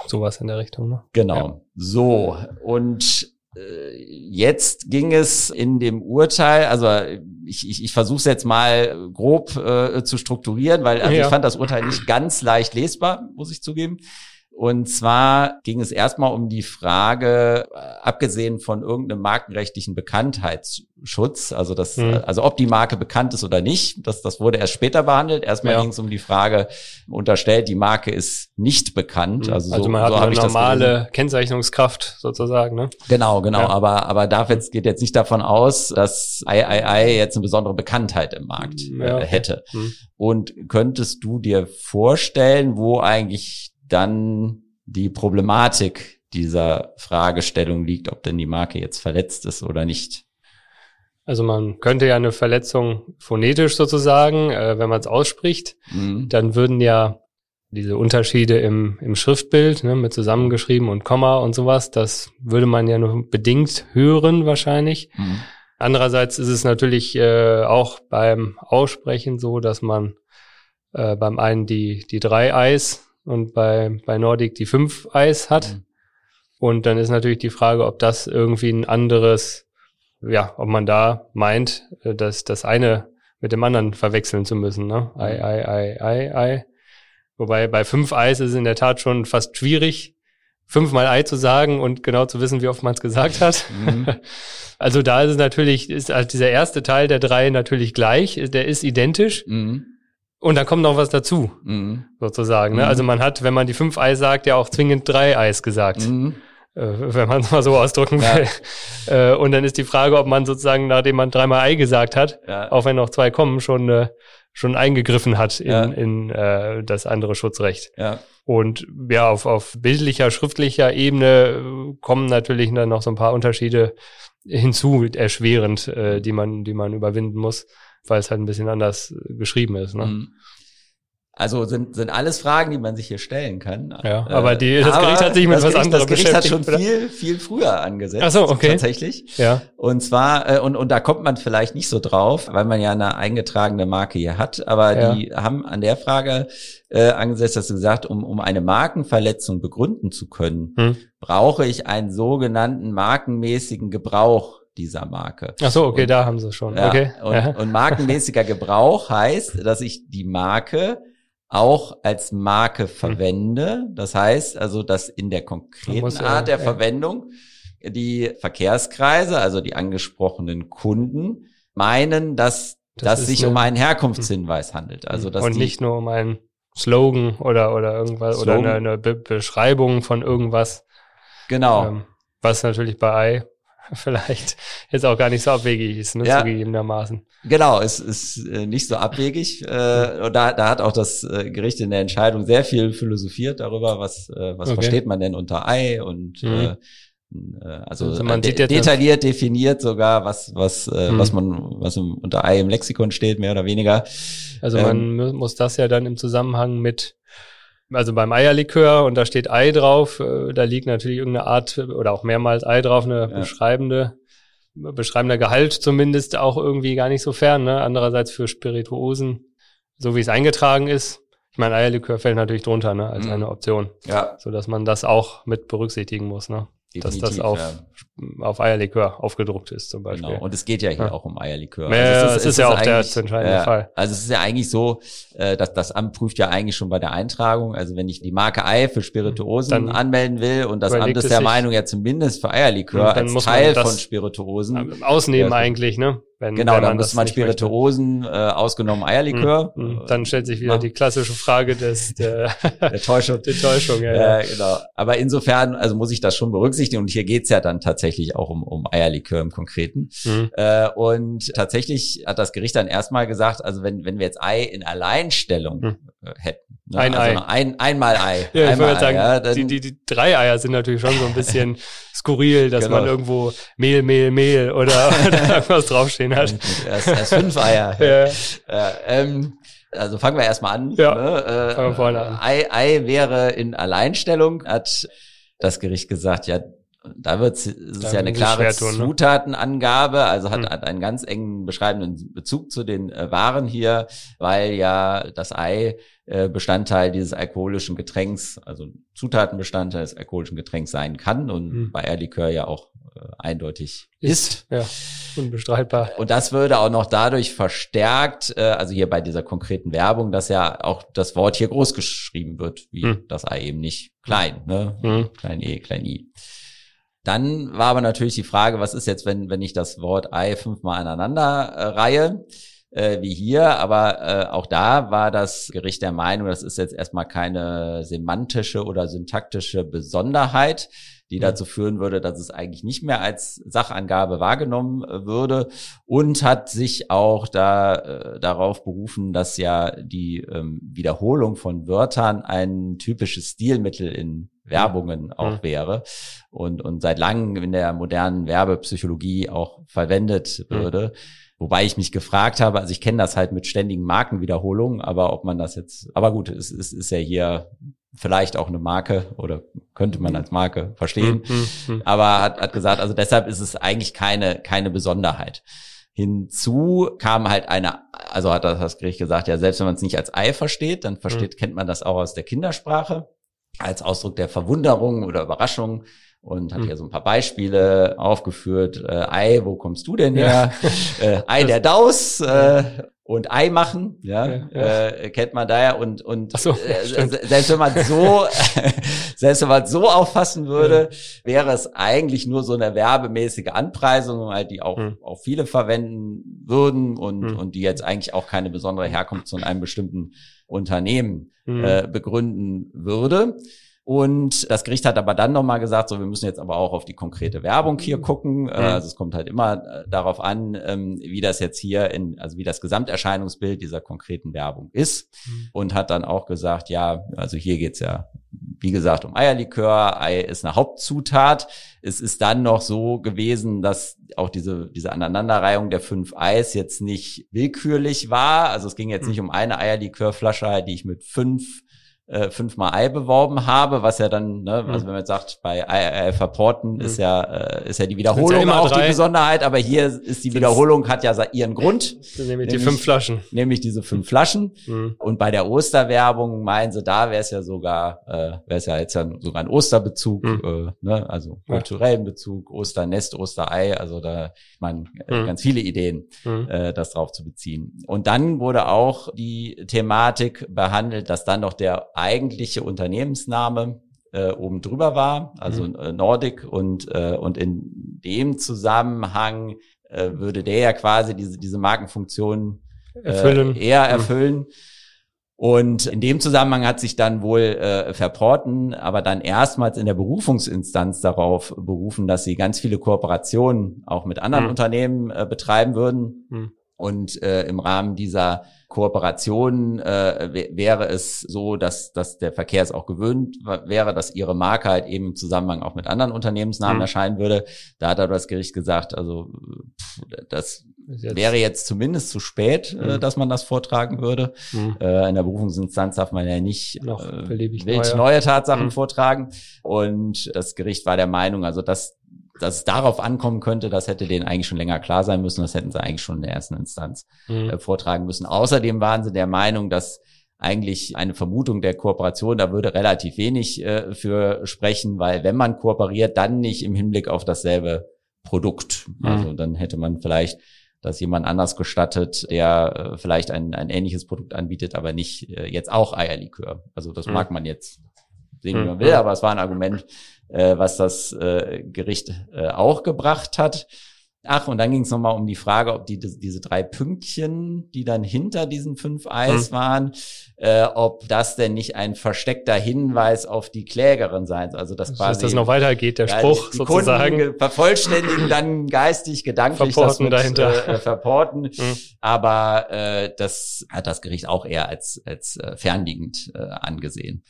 sowas in der Richtung, ne? genau. Ja. So, und äh, jetzt ging es in dem Urteil, also ich, ich, ich versuche es jetzt mal grob äh, zu strukturieren, weil also Ja. ich fand das Urteil nicht ganz leicht lesbar, muss ich zugeben. Und zwar ging es erstmal um die Frage, äh, abgesehen von irgendeinem markenrechtlichen Bekanntheitsschutz, also das, Mhm. also ob die Marke bekannt ist oder nicht, das, das wurde erst später behandelt. Erstmal Ja. ging es um die Frage, unterstellt, die Marke ist nicht bekannt. Also, so, also man hat so eine normale Kennzeichnungskraft sozusagen, ne? Genau, genau. Ja. Aber, aber darf jetzt, geht jetzt nicht davon aus, dass III jetzt eine besondere Bekanntheit im Markt Ja, äh, okay. hätte. Hm. Und könntest du dir vorstellen, wo eigentlich dann die Problematik dieser Fragestellung liegt, ob denn die Marke jetzt verletzt ist oder nicht? Also man könnte ja eine Verletzung phonetisch sozusagen, äh, wenn man es ausspricht, Mhm. dann würden ja diese Unterschiede im, im Schriftbild, ne, mit zusammengeschrieben und Komma und sowas, das würde man ja nur bedingt hören wahrscheinlich. Mhm. Andererseits ist es natürlich äh, auch beim Aussprechen so, dass man äh, beim einen die, die drei Eis und bei, bei Nordic die fünf Eis hat. Mhm. Und dann ist natürlich die Frage, ob das irgendwie ein anderes, ja, ob man da meint, äh, dass das eine mit dem anderen verwechseln zu müssen, ne? Ei, ei, ei, ei, ei. Wobei bei fünf Eis ist es in der Tat schon fast schwierig, fünfmal Ei zu sagen und genau zu wissen, wie oft man es gesagt hat. Mhm. Also da ist es natürlich, ist halt dieser erste Teil der drei natürlich gleich, der ist identisch Mhm. Und dann kommt noch was dazu, Mhm. sozusagen. Ne? Mhm. Also man hat, wenn man die fünf Eis sagt, ja auch zwingend drei Eis gesagt, Mhm. äh, wenn man es mal so ausdrücken Ja. will. Äh, und dann ist die Frage, ob man sozusagen, nachdem man dreimal Ei gesagt hat, Ja. auch wenn noch zwei kommen, schon, äh, schon eingegriffen hat in, Ja. in äh, das andere Schutzrecht. ja. Und ja, auf, auf bildlicher, schriftlicher Ebene äh, kommen natürlich dann noch so ein paar Unterschiede hinzu, erschwerend, äh, die man, die man überwinden muss, weil es halt ein bisschen anders geschrieben ist. Ne? Mhm. Also sind, sind alles Fragen, die man sich hier stellen kann. Ja, aber die- das Gericht hat sich mit was Gericht, anderem Das Gericht hat schon beschäftigt, viel, viel früher angesetzt. Ach so, okay. Tatsächlich. Ja. Und zwar, äh, und, und da kommt man vielleicht nicht so drauf, weil man ja eine eingetragene Marke hier hat, aber Ja. die haben an der Frage äh, angesetzt, dass sie gesagt, um, um eine Markenverletzung begründen zu können, Hm. brauche ich einen sogenannten markenmäßigen Gebrauch dieser Marke. Ach so, okay, Und- da haben sie schon. Ja, okay. und, ja. und markenmäßiger Gebrauch heißt, dass ich die Marke auch als Marke verwende. Das heißt also, dass in der konkreten muss, Art der ja. Verwendung die Verkehrskreise, also die angesprochenen Kunden, meinen, dass Das das ist sich um einen Herkunftshinweis handelt. Also dass und nicht nur um einen Slogan oder, oder irgendwas oder Slogan. eine, eine Be Beschreibung von irgendwas, genau. ähm, was natürlich bei Ei vielleicht jetzt auch gar nicht so abwegig ist, ne, Ja. zugegebenermaßen. Genau, es ist äh, nicht so abwegig. Äh, und da, da hat auch das äh, Gericht in der Entscheidung sehr viel philosophiert darüber, was, äh, was Okay. versteht man denn unter Ei und Mhm. äh, äh, also, Also man de sieht jetzt- detailliert definiert sogar, was, was, äh, Mhm. was man, was im, unter Ei im Lexikon steht, mehr oder weniger. Also Ähm, man mu- muss das ja dann im Zusammenhang mit, also beim Eierlikör und da steht Ei drauf, äh, da liegt natürlich irgendeine Art oder auch mehrmals Ei drauf, eine Ja. beschreibende, beschreibender Gehalt zumindest auch irgendwie gar nicht so fern. Ne? Andererseits für Spirituosen, so wie es eingetragen ist. Ich meine, Eierlikör fällt natürlich drunter, ne, als Mhm. eine Option, Ja, so dass man das auch mit berücksichtigen muss, ne? Dass das definitiv, auf, ja. auf Eierlikör aufgedruckt ist zum Beispiel. Genau. Und es geht ja hier Ja. auch um Eierlikör. Ja, ja, es es ist ja auch der entscheidende Fall. Also es ist ja eigentlich so, äh, dass das Amt prüft ja eigentlich schon bei der Eintragung. Also wenn ich die Marke Ei für Spirituosen Dann anmelden will und das Amt ist der Meinung ja zumindest für Eierlikör dann als muss man Teil von Spirituosen. Ausnehmen eigentlich, ne? Wenn, Genau, wenn dann muss man. Spirituosen äh, ausgenommen Eierlikör. Mhm. Mhm. Äh, Dann stellt sich wieder Ja. die klassische Frage des der, der Täuschung. der Täuschung. Ja, ja. Ja, genau. Aber insofern, also muss ich das schon berücksichtigen. Und hier geht's ja dann tatsächlich auch um, um Eierlikör im Konkreten. Mhm. Äh, und tatsächlich hat das Gericht dann erstmal gesagt, also wenn, wenn wir jetzt Ei in Alleinstellung Hm. äh, hätten. Ne? Ein also Ei. Ein, einmal Ei. Ja, ich einmal wollte sagen, Ei, ja, die, die, die drei Eier sind natürlich schon so ein bisschen skurril, dass Genau. man irgendwo Mehl, Mehl, Mehl oder, oder irgendwas draufstehen hat. erst, erst fünf Eier. Ja. Äh, ähm, also fangen wir erstmal an. Ja, Ne? Äh, fangen wir vorne an. Ei, Ei wäre in Alleinstellung, hat das Gericht gesagt, ja, da wird es ist ja eine klare tun, ne? Zutatenangabe, also hat, Hm. hat einen ganz engen beschreibenden Bezug zu den äh, Waren hier, weil ja das Ei äh, Bestandteil dieses alkoholischen Getränks, also Zutatenbestandteil des alkoholischen Getränks sein kann und Hm. bei Eierlikör ja auch äh, eindeutig ist. Ja, unbestreitbar. Und das würde auch noch dadurch verstärkt, äh, also hier bei dieser konkreten Werbung, dass ja auch das Wort hier groß geschrieben wird, wie Hm. das Ei eben nicht klein, ne? Mhm. Klein e, klein i. Dann war aber natürlich die Frage, was ist jetzt, wenn, wenn ich das Wort Ei fünfmal aneinander äh, reihe, äh, wie hier, aber äh, auch da war das Gericht der Meinung, das ist jetzt erstmal keine semantische oder syntaktische Besonderheit, die dazu führen würde, dass es eigentlich nicht mehr als Sachangabe wahrgenommen äh, würde und hat sich auch da äh, darauf berufen, dass ja die ähm, Wiederholung von Wörtern ein typisches Stilmittel in Werbungen auch Mhm. wäre und, und seit langem in der modernen Werbepsychologie auch verwendet Mhm. würde. Wobei ich mich gefragt habe, also ich kenne das halt mit ständigen Markenwiederholungen, aber ob man das jetzt, aber gut, es, es ist ja hier vielleicht auch eine Marke oder könnte man als Marke verstehen. Mhm. Mhm. Aber hat, hat gesagt, also deshalb ist es eigentlich keine, keine Besonderheit. Hinzu kam halt eine, also hat das Gericht gesagt, ja, selbst wenn man es nicht als Ei versteht, dann versteht, kennt man das auch aus der Kindersprache als Ausdruck der Verwunderung oder Überraschung und hat Mhm. hier so ein paar Beispiele aufgeführt. Äh, Ei, wo kommst du denn Ja. her? äh, Ei der Daus äh, und Ei machen, ja, Ja, ja. Äh, kennt man daher und und Ach so, äh, selbst wenn man so selbst wenn man so auffassen würde, wäre es eigentlich nur so eine werbemäßige Anpreisung, halt, die auch, Hm. auch viele verwenden würden und, Hm. und die jetzt eigentlich auch keine besondere Herkunft zu einem bestimmten Unternehmen Mhm. äh, begründen würde. Und das Gericht hat aber dann nochmal gesagt, so wir müssen jetzt aber auch auf die konkrete Werbung hier gucken. Äh, Mhm. also es kommt halt immer äh, darauf an, ähm, wie das jetzt hier in, also wie das Gesamterscheinungsbild dieser konkreten Werbung ist. Mhm. Und hat dann auch gesagt, ja, also hier geht's ja, wie gesagt, um Eierlikör. Ei ist eine Hauptzutat. Es ist dann noch so gewesen, dass auch diese, diese Aneinanderreihung der fünf Eis jetzt nicht willkürlich war. Also es ging jetzt Mhm. nicht um eine Eierlikörflasche, die ich mit fünf äh, fünfmal Ei beworben habe, was ja dann, ne, Mhm. also wenn man jetzt sagt, bei Ei, Ei verporten Mhm. ist ja äh, ist ja die ja Wiederholung immer auch drei. die Besonderheit, aber hier ist die Wiederholung hat ja ihren Grund, Dann nehme ich die fünf Flaschen. nämlich diese fünf Flaschen. Mhm. Und bei der Osterwerbung meinen sie, da wäre es ja sogar, äh, wäre es ja jetzt ja sogar ein Osterbezug, Hm. äh, ne? also Ja. kulturellen Bezug, Osternest, Osterei, also da man äh, Hm. ganz viele Ideen, Mhm. äh, das drauf zu beziehen. Und dann wurde auch die Thematik behandelt, dass dann noch der eigentliche Unternehmensname äh, oben drüber war, also Mhm. äh, Nordic und äh, und in dem Zusammenhang äh, würde der ja quasi diese diese Markenfunktion Erfüllen. äh, eher Mhm. erfüllen. Und in dem Zusammenhang hat sich dann wohl äh, Verporten aber dann erstmals in der Berufungsinstanz darauf berufen, dass sie ganz viele Kooperationen auch mit anderen Mhm. Unternehmen äh, betreiben würden. Mhm. Und äh, im Rahmen dieser Kooperation äh, wäre es so, dass, dass der Verkehr es auch gewöhnt wäre, dass ihre Marke halt eben im Zusammenhang auch mit anderen Unternehmensnamen mhm. erscheinen würde. Da hat aber das Gericht gesagt, also das Jetzt. wäre jetzt zumindest zu spät, äh, mhm. äh, dass man das vortragen würde. Mhm. Äh, in der Berufungsinstanz darf man ja nicht Noch äh, wild neue. neue Tatsachen mhm. vortragen. Und das Gericht war der Meinung, also dass dass es darauf ankommen könnte, das hätte denen eigentlich schon länger klar sein müssen. Das hätten sie eigentlich schon in der ersten Instanz mhm. äh, vortragen müssen. Außerdem waren sie der Meinung, dass eigentlich eine Vermutung der Kooperation, da würde relativ wenig äh, für sprechen, weil wenn man kooperiert, dann nicht im Hinblick auf dasselbe Produkt. Mhm. Also dann hätte man vielleicht das jemand anders gestattet, der äh, vielleicht ein, ein ähnliches Produkt anbietet, aber nicht äh, jetzt auch Eierlikör. Also das mhm. mag man jetzt sehen, wie mhm. man will, aber es war ein Argument, äh, was das äh, Gericht äh, auch gebracht hat. Ach, und dann ging es nochmal um die Frage, ob die, diese drei Pünktchen, die dann hinter diesen fünf Eis mhm. waren, äh, ob das denn nicht ein versteckter Hinweis auf die Klägerin sein soll. Also das also, quasi, dass das noch weitergeht, der ja, Spruch die sozusagen. Kunden vervollständigen dann geistig, gedanklich verporten das mit, dahinter. Äh, verporten. Mhm. Aber äh, das hat das Gericht auch eher als, als äh, fernliegend äh, angesehen.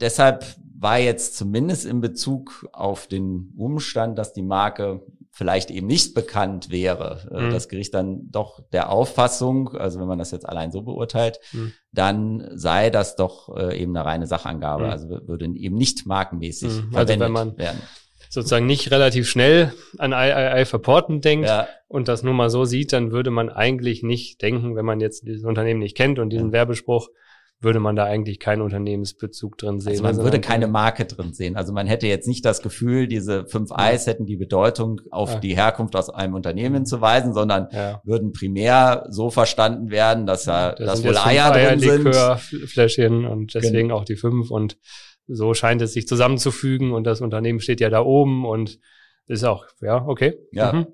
Deshalb war jetzt zumindest in Bezug auf den Umstand, dass die Marke vielleicht eben nicht bekannt wäre, äh, mhm. das Gericht dann doch der Auffassung, also wenn man das jetzt allein so beurteilt, mhm. dann sei das doch äh, eben eine reine Sachangabe, mhm. also würde eben nicht markenmäßig mhm. verwendet also wenn man werden. Sozusagen nicht relativ schnell an III verporten denkt ja. und das nur mal so sieht, dann würde man eigentlich nicht denken, wenn man jetzt dieses Unternehmen nicht kennt und diesen ja. Werbespruch, würde man da eigentlich keinen Unternehmensbezug drin sehen. Also man würde keine Marke drin sehen. Also man hätte jetzt nicht das Gefühl, diese fünf Eis hätten die Bedeutung auf ja. die Herkunft aus einem Unternehmen hinzuweisen, sondern ja. würden primär so verstanden werden, dass da das dass wohl Eier drin sind. Fläschchen und deswegen genau. auch die fünf und so scheint es sich zusammenzufügen und das Unternehmen steht ja da oben und ist auch, ja, okay. Ja. Mhm.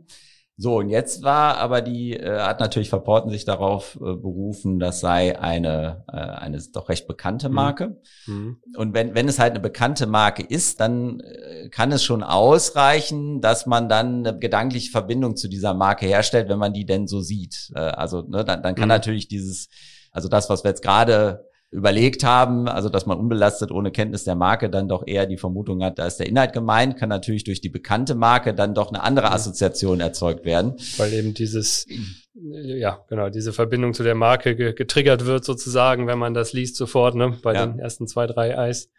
So, und jetzt war aber die, äh, hat natürlich Verporten sich darauf äh, berufen, das sei eine, äh, eine doch recht bekannte mhm. Marke. Mhm. Und wenn, wenn es halt eine bekannte Marke ist, dann äh, kann es schon ausreichen, dass man dann eine gedankliche Verbindung zu dieser Marke herstellt, wenn man die denn so sieht. Äh, also ne, dann, dann kann mhm. natürlich dieses, also das, was wir jetzt gerade überlegt haben, also dass man unbelastet ohne Kenntnis der Marke dann doch eher die Vermutung hat, da ist der Inhalt gemeint, kann natürlich durch die bekannte Marke dann doch eine andere Assoziation erzeugt werden. Weil eben dieses, ja, genau, diese Verbindung zu der Marke getriggert wird sozusagen, wenn man das liest sofort, ne, bei ja. den ersten zwei, drei Eis.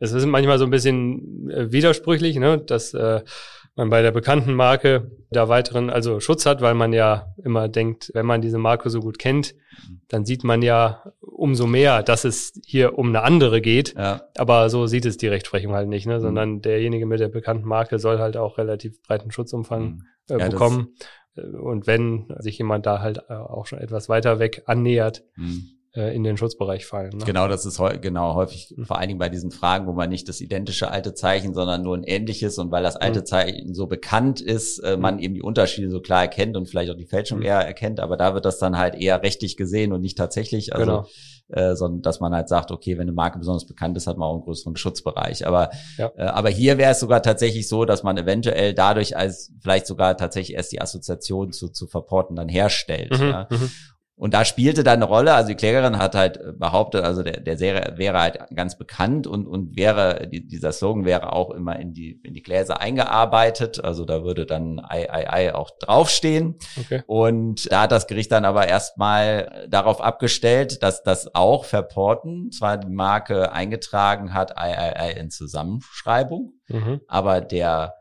Es ist manchmal so ein bisschen äh, widersprüchlich, ne, dass äh, man bei der bekannten Marke da weiteren, also Schutz hat, weil man ja immer denkt, wenn man diese Marke so gut kennt, dann sieht man ja umso mehr, dass es hier um eine andere geht. Ja. Aber so sieht es die Rechtsprechung halt nicht, ne? Mhm. sondern derjenige mit der bekannten Marke soll halt auch relativ breiten Schutzumfang mhm. äh, ja, bekommen. Und wenn sich jemand da halt äh, auch schon etwas weiter weg annähert, mhm äh, in den Schutzbereich fallen. Ne? Genau, das ist genau häufig, mhm. vor allen Dingen bei diesen Fragen, wo man nicht das identische alte Zeichen, sondern nur ein ähnliches und weil das alte mhm. Zeichen so bekannt ist, äh, man mhm. eben die Unterschiede so klar erkennt und vielleicht auch die Fälschung mhm. eher erkennt, aber da wird das dann halt eher rechtlich gesehen und nicht tatsächlich. Also genau. Äh, sondern dass man halt sagt, okay, wenn eine Marke besonders bekannt ist, hat man auch einen größeren Schutzbereich. Aber, ja. äh, aber hier wäre es sogar tatsächlich so, dass man eventuell dadurch als vielleicht sogar tatsächlich erst die Assoziation zu, zu Verporten dann herstellt. Mhm, ja. Und da spielte dann eine Rolle, also die Klägerin hat halt behauptet, also der, der wäre, wäre halt ganz bekannt und, und wäre, dieser Slogan wäre auch immer in die, in die Gläser eingearbeitet, also da würde dann Ei, Ei, Ei auch draufstehen. Okay. Und da hat das Gericht dann aber erstmal darauf abgestellt, dass das auch Verporten zwar die Marke eingetragen hat, Ei, Ei, Ei in Zusammenschreibung, mhm. aber der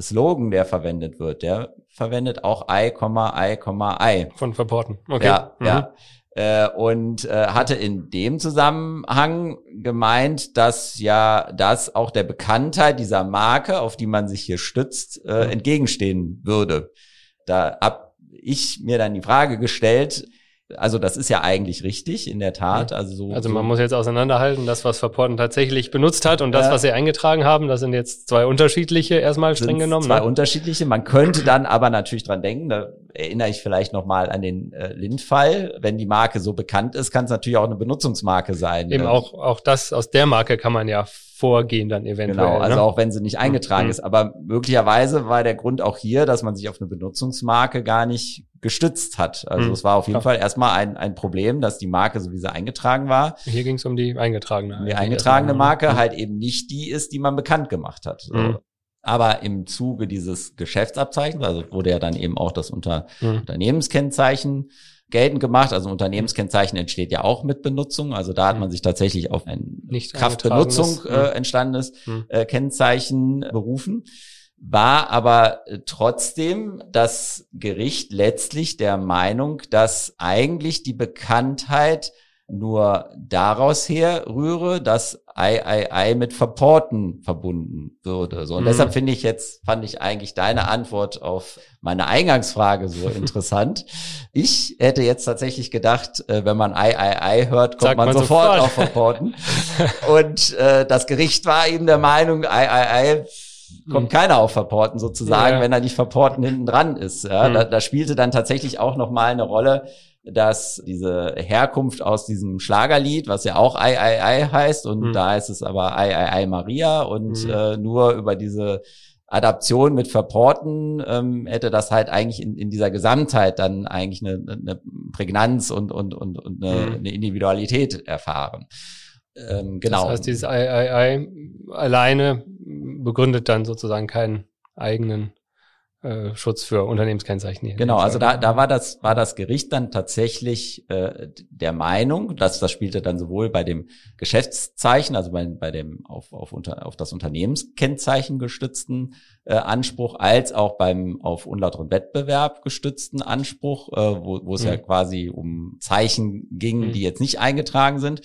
Slogan, der verwendet wird, der verwendet auch I, I, I. Von Verporten. Okay. Ja, mhm. ja. Äh, und äh, hatte in dem Zusammenhang gemeint, dass ja das auch der Bekanntheit dieser Marke, auf die man sich hier stützt, äh, mhm. entgegenstehen würde. Da hab ich mir dann die Frage gestellt, also das ist ja eigentlich richtig, in der Tat. Also, so, also man so muss jetzt auseinanderhalten, das, was Verporten tatsächlich benutzt hat und das, was sie eingetragen haben, das sind jetzt zwei unterschiedliche erstmal streng genommen. Zwei ne? unterschiedliche. Man könnte dann aber natürlich dran denken, da erinnere ich vielleicht nochmal an den äh, Lind-Fall. Wenn die Marke so bekannt ist, kann es natürlich auch eine Benutzungsmarke sein. Eben Ähm, auch, auch das, aus der Marke kann man ja vorgehen dann eventuell. Genau, also ne? auch wenn sie nicht eingetragen Mhm. ist. Aber möglicherweise war der Grund auch hier, dass man sich auf eine Benutzungsmarke gar nicht gestützt hat. Also Mhm, es war auf jeden klar. Fall erstmal ein, ein Problem, dass die Marke, so wie sie eingetragen war, Hier ging es um die eingetragene. die eigentlich eingetragene ne? Marke Mhm. halt eben nicht die ist, die man bekannt gemacht hat. So. Mhm. Aber im Zuge dieses Geschäftsabzeichens, also wurde ja dann eben auch das unter Mhm. Unternehmenskennzeichen geltend gemacht. Also Unternehmenskennzeichen entsteht ja auch mit Benutzung. Also da hat Mhm. man sich tatsächlich auf ein Nicht Kraftbenutzung äh, entstandenes Mhm. äh, Kennzeichen berufen. War aber äh, trotzdem das Gericht letztlich der Meinung, dass eigentlich die Bekanntheit nur daraus herrühre, dass III mit Verporten verbunden würde. So und Mhm. deshalb finde ich jetzt fand ich eigentlich deine Antwort auf meine Eingangsfrage so interessant. Ich hätte jetzt tatsächlich gedacht, äh, wenn man III hört, kommt man, man sofort, auf Verporten. und äh, das Gericht war eben der Meinung, III kommt Mhm. keiner auf Verporten sozusagen, Ja. wenn da nicht Verporten hinten dran ist. Ja? Mhm. Da, da spielte dann tatsächlich auch noch mal eine Rolle, dass diese Herkunft aus diesem Schlagerlied, was ja auch Ei, Ei, Ei heißt, und Mhm. da heißt es aber Ei, Ei, Ei Maria und Mhm. äh, nur über diese Adaption mit Verporten ähm, hätte das halt eigentlich in, in dieser Gesamtheit dann eigentlich eine, eine Prägnanz und, und, und, und eine, Mhm. eine Individualität erfahren. Ähm, genau. Das heißt, dieses III alleine begründet dann sozusagen keinen eigenen äh, Schutz für Unternehmenskennzeichen Genau, also da, da war das, war das Gericht dann tatsächlich äh, der Meinung, dass das spielte dann sowohl bei dem Geschäftszeichen, also bei, bei dem auf, auf, unter, auf das Unternehmenskennzeichen gestützten äh, Anspruch, als auch beim auf unlauteren Wettbewerb gestützten Anspruch, äh, wo, wo es ja Mhm. quasi um Zeichen ging, Mhm. die jetzt nicht eingetragen sind,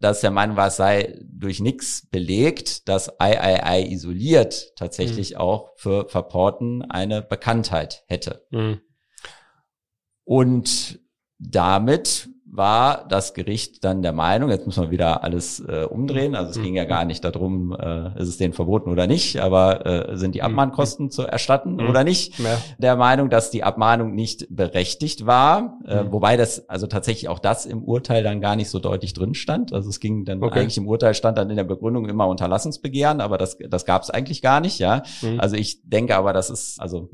dass der Meinung war, es sei durch nichts belegt, dass III isoliert tatsächlich auch für Verporten eine Bekanntheit hätte. Mhm. Und damit war das Gericht dann der Meinung, jetzt muss man wieder alles äh, umdrehen, also es Mhm. ging ja gar nicht darum, äh, ist es denen verboten oder nicht, aber äh, sind die Mhm. Abmahnkosten zu erstatten Mhm. oder nicht? Ja. Der Meinung, dass die Abmahnung nicht berechtigt war, äh, Mhm. wobei das, also tatsächlich auch das im Urteil dann gar nicht so deutlich drin stand. Also es ging dann Okay. eigentlich im Urteil stand dann in der Begründung immer Unterlassungsbegehren, aber das, das gab es eigentlich gar nicht, ja. Mhm. Also ich denke aber, das ist, also so-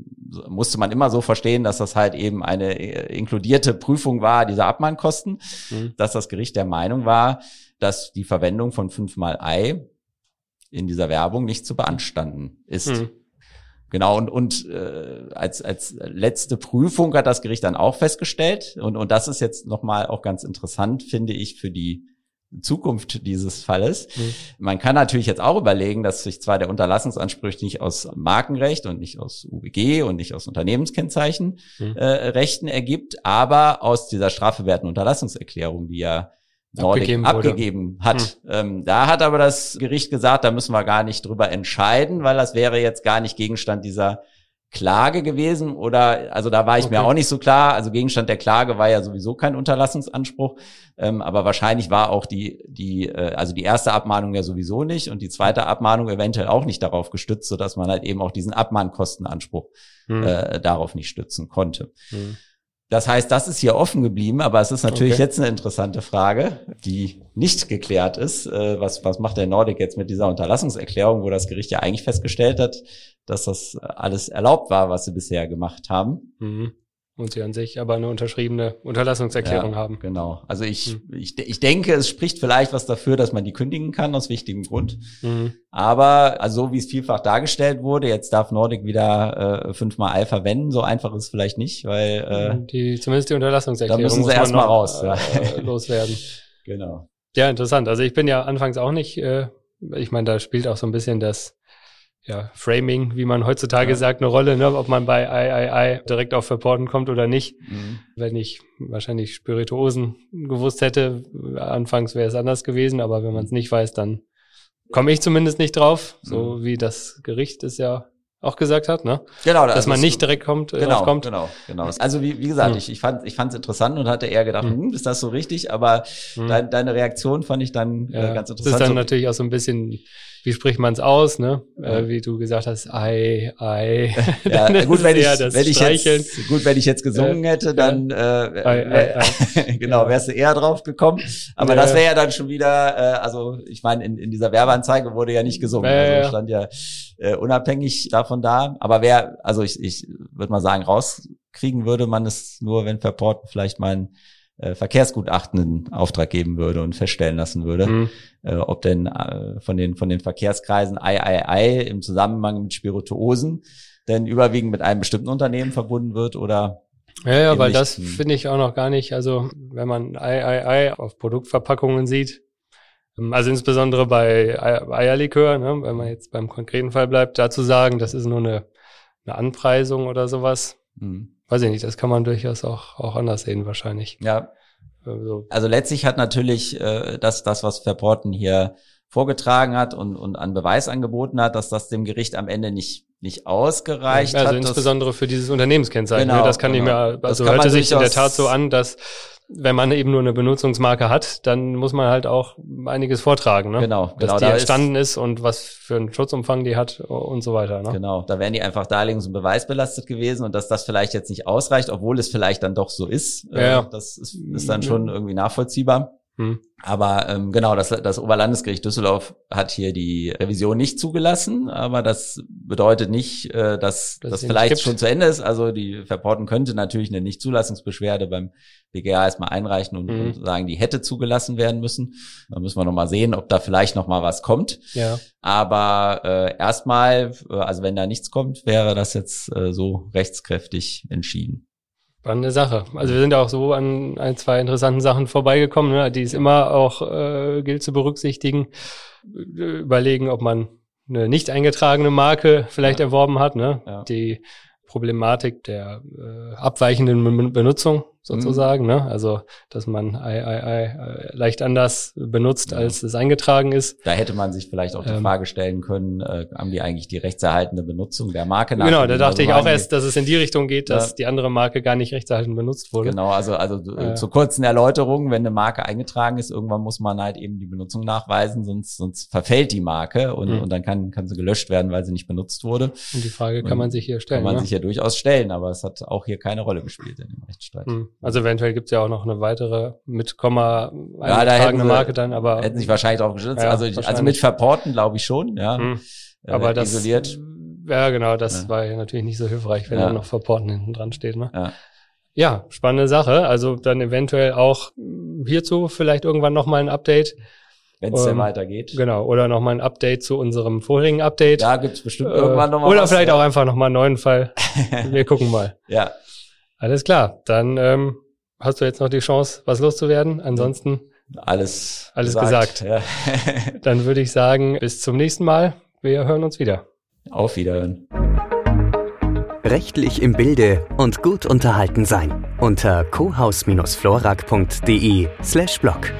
musste man immer so verstehen, dass das halt eben eine äh, inkludierte Prüfung war, dieser Abmahnkosten, Mhm. dass das Gericht der Meinung war, dass die Verwendung von fünfmal Ei in dieser Werbung nicht zu beanstanden ist. Mhm. Genau, und, und äh, als, als letzte Prüfung hat das Gericht dann auch festgestellt, und, und das ist jetzt nochmal auch ganz interessant, finde ich, für die Zukunft dieses Falles. Mhm. Man kann natürlich jetzt auch überlegen, dass sich zwar der Unterlassungsanspruch nicht aus Markenrecht und nicht aus UWG und nicht aus Unternehmenskennzeichen Mhm. äh, Rechten ergibt, aber aus dieser strafbewährten Unterlassungserklärung, die ja Nordic Abgegeben abgegeben, hat. Ähm, da hat aber das Gericht gesagt, da müssen wir gar nicht drüber entscheiden, weil das wäre jetzt gar nicht Gegenstand dieser Klage gewesen oder also da war ich mir Okay. auch nicht so klar. Also Gegenstand der Klage war ja sowieso kein Unterlassungsanspruch, ähm, aber wahrscheinlich war auch die die äh, also die erste Abmahnung ja sowieso nicht und die zweite Abmahnung eventuell auch nicht darauf gestützt, sodass man halt eben auch diesen Abmahnkostenanspruch Mhm. äh, darauf nicht stützen konnte. Mhm. Das heißt, das ist hier offen geblieben, aber es ist natürlich Okay. jetzt eine interessante Frage, die nicht geklärt ist. Äh, was, was macht der Nordic jetzt mit dieser Unterlassungserklärung, wo das Gericht ja eigentlich festgestellt hat, dass das alles erlaubt war, was sie bisher gemacht haben? Mhm. Und sie an sich aber eine unterschriebene Unterlassungserklärung Ja, haben. Genau. Also ich, Hm. ich, ich denke, es spricht vielleicht was dafür, dass man die kündigen kann, aus wichtigem Grund. Mhm. Aber also so wie es vielfach dargestellt wurde, jetzt darf Nordic wieder äh, fünfmal Ei verwenden, so einfach ist es vielleicht nicht, weil äh, die, zumindest die Unterlassungserklärung da müssen sie muss man erst mal noch, raus, ja. äh, loswerden. genau. Ja, interessant. Also ich bin ja anfangs auch nicht, äh, ich meine, da spielt auch so ein bisschen das ja, Framing, wie man heutzutage Ja. sagt, eine Rolle, ne? ob man bei III direkt auf Verporten kommt oder nicht. Mhm. Wenn ich wahrscheinlich Spirituosen gewusst hätte, anfangs wäre es anders gewesen, aber wenn man es nicht weiß, dann komme ich zumindest nicht drauf, so Mhm. wie das Gericht es ja auch gesagt hat, ne? Genau, Dass also man nicht direkt kommt, äh, genau, drauf kommt. genau, genau. Also wie, wie gesagt, Hm. ich, ich fand ich fand es interessant und hatte eher gedacht, hm, ist das so richtig? Aber Hm. dein, deine Reaktion fand ich dann Ja, äh, ganz das ist interessant. dann So- natürlich auch so ein bisschen, wie spricht man es aus, ne? Ja. Äh, wie du gesagt hast, ei, ei. ja, ist gut, wenn ich, wenn ich jetzt, gut, wenn ich jetzt gesungen hätte, dann äh, Ei, ei, genau, wärst du eher drauf gekommen. Aber das wäre ja dann schon wieder, äh, also ich meine, in, in dieser Werbeanzeige wurde ja nicht gesungen, also stand ja äh, unabhängig davon da. Aber wer, also ich, ich würde mal sagen, rauskriegen würde man es nur, wenn Verport vielleicht mal ein äh, Verkehrsgutachten in Auftrag geben würde und feststellen lassen würde, Hm. äh, ob denn äh, von den von den Verkehrskreisen III im Zusammenhang mit Spirituosen denn überwiegend mit einem bestimmten Unternehmen verbunden wird oder Ja, ja, weil das finde ich auch noch gar nicht, also wenn man ei, ei, ei auf Produktverpackungen sieht, ähm, also insbesondere bei Ei- Eierlikör, ne, wenn man jetzt beim konkreten Fall bleibt, dazu sagen, das ist nur eine, eine Anpreisung oder sowas, hm, weiß ich nicht, das kann man durchaus auch, auch anders sehen wahrscheinlich. ja Also, also letztlich hat natürlich äh, das das was Verporten hier vorgetragen hat und und an Beweis angeboten hat, dass das dem Gericht am Ende nicht nicht ausgereicht also hat. Das- insbesondere für dieses Unternehmenskennzeichen. Genau, ne, das kann genau. ich mir, Das also hörte sich in der Tat so an, dass wenn man eben nur eine Benutzungsmarke hat, dann muss man halt auch einiges vortragen, ne? Genau, dass genau, die da entstanden ist, und was für einen Schutzumfang die hat und so weiter. Ne? Genau, da wären die einfach darlegungs- und beweisbelastet gewesen und dass das vielleicht jetzt nicht ausreicht, obwohl es vielleicht dann doch so ist, Ja, ja. äh, das ist, ist dann schon irgendwie nachvollziehbar. Hm. Aber ähm, genau, das, das Oberlandesgericht Düsseldorf hat hier die Revision nicht zugelassen, aber das bedeutet nicht, äh, dass das nicht vielleicht gibt. schon zu Ende ist. Also die Verporten könnte natürlich eine Nichtzulassungsbeschwerde beim BGH erstmal einreichen und, Mhm. und sagen, die hätte zugelassen werden müssen. Da müssen wir nochmal sehen, ob da vielleicht nochmal was kommt. Ja. Aber äh, erstmal, also wenn da nichts kommt, wäre das jetzt äh, so rechtskräftig entschieden. Spannende Sache. Also wir sind ja auch so an ein, zwei interessanten Sachen vorbeigekommen, ne, die es immer auch äh, gilt zu berücksichtigen. Überlegen, ob man eine nicht eingetragene Marke vielleicht Ja. erworben hat, ne? Ja. Die Problematik der äh, abweichenden Ben- Benutzung sozusagen, Mhm. ne? Also dass man ei, ei, äh, leicht anders benutzt, Ja. als es eingetragen ist. Da hätte man sich vielleicht auch die Ähm. Frage stellen können, äh, haben die eigentlich die rechtserhaltende Benutzung der Marke nach? Genau, da Also dachte ich auch erst, dass es in die Richtung geht, dass Ja. die andere Marke gar nicht rechtserhaltend benutzt wurde. Genau, also, also äh, zur kurzen Erläuterung, wenn eine Marke eingetragen ist, irgendwann muss man halt eben die Benutzung nachweisen, sonst, sonst verfällt die Marke und, Mhm. und dann kann, kann sie gelöscht werden, weil sie nicht benutzt wurde. Und die Frage kann Und man sich hier stellen. Kann man ne? sich ja durchaus stellen, aber es hat auch hier keine Rolle gespielt in dem Rechtsstreit. Hm. Also eventuell gibt's ja auch noch eine weitere mit Komma Ja, da hätten sie, Marke dann, aber hätten sich wahrscheinlich drauf gestützt. Ja, also, also mit Verporten glaube ich schon, ja. hm. Äh, aber das isoliert. Ja, genau, das Ja. war ja natürlich nicht so hilfreich, wenn Ja. da noch Verporten hinten dran steht. Ne? Ja. Ja, spannende Sache. Also dann eventuell auch hierzu vielleicht irgendwann nochmal ein Update. Wenn es denn Ähm, weitergeht. Genau, oder nochmal ein Update zu unserem vorherigen Update. Da gibt's bestimmt Äh, irgendwann nochmal Oder was. vielleicht ja. auch einfach nochmal einen neuen Fall. Wir gucken mal. Ja, Alles klar, dann ähm, hast du jetzt noch die Chance, was loszuwerden. Ansonsten, alles, Alles gesagt. Ja. dann würde ich sagen, bis zum nächsten Mal. Wir hören uns wieder. Auf Wiederhören. Rechtlich im Bilde und gut unterhalten sein. Unter cohaus-florak.de slash blog.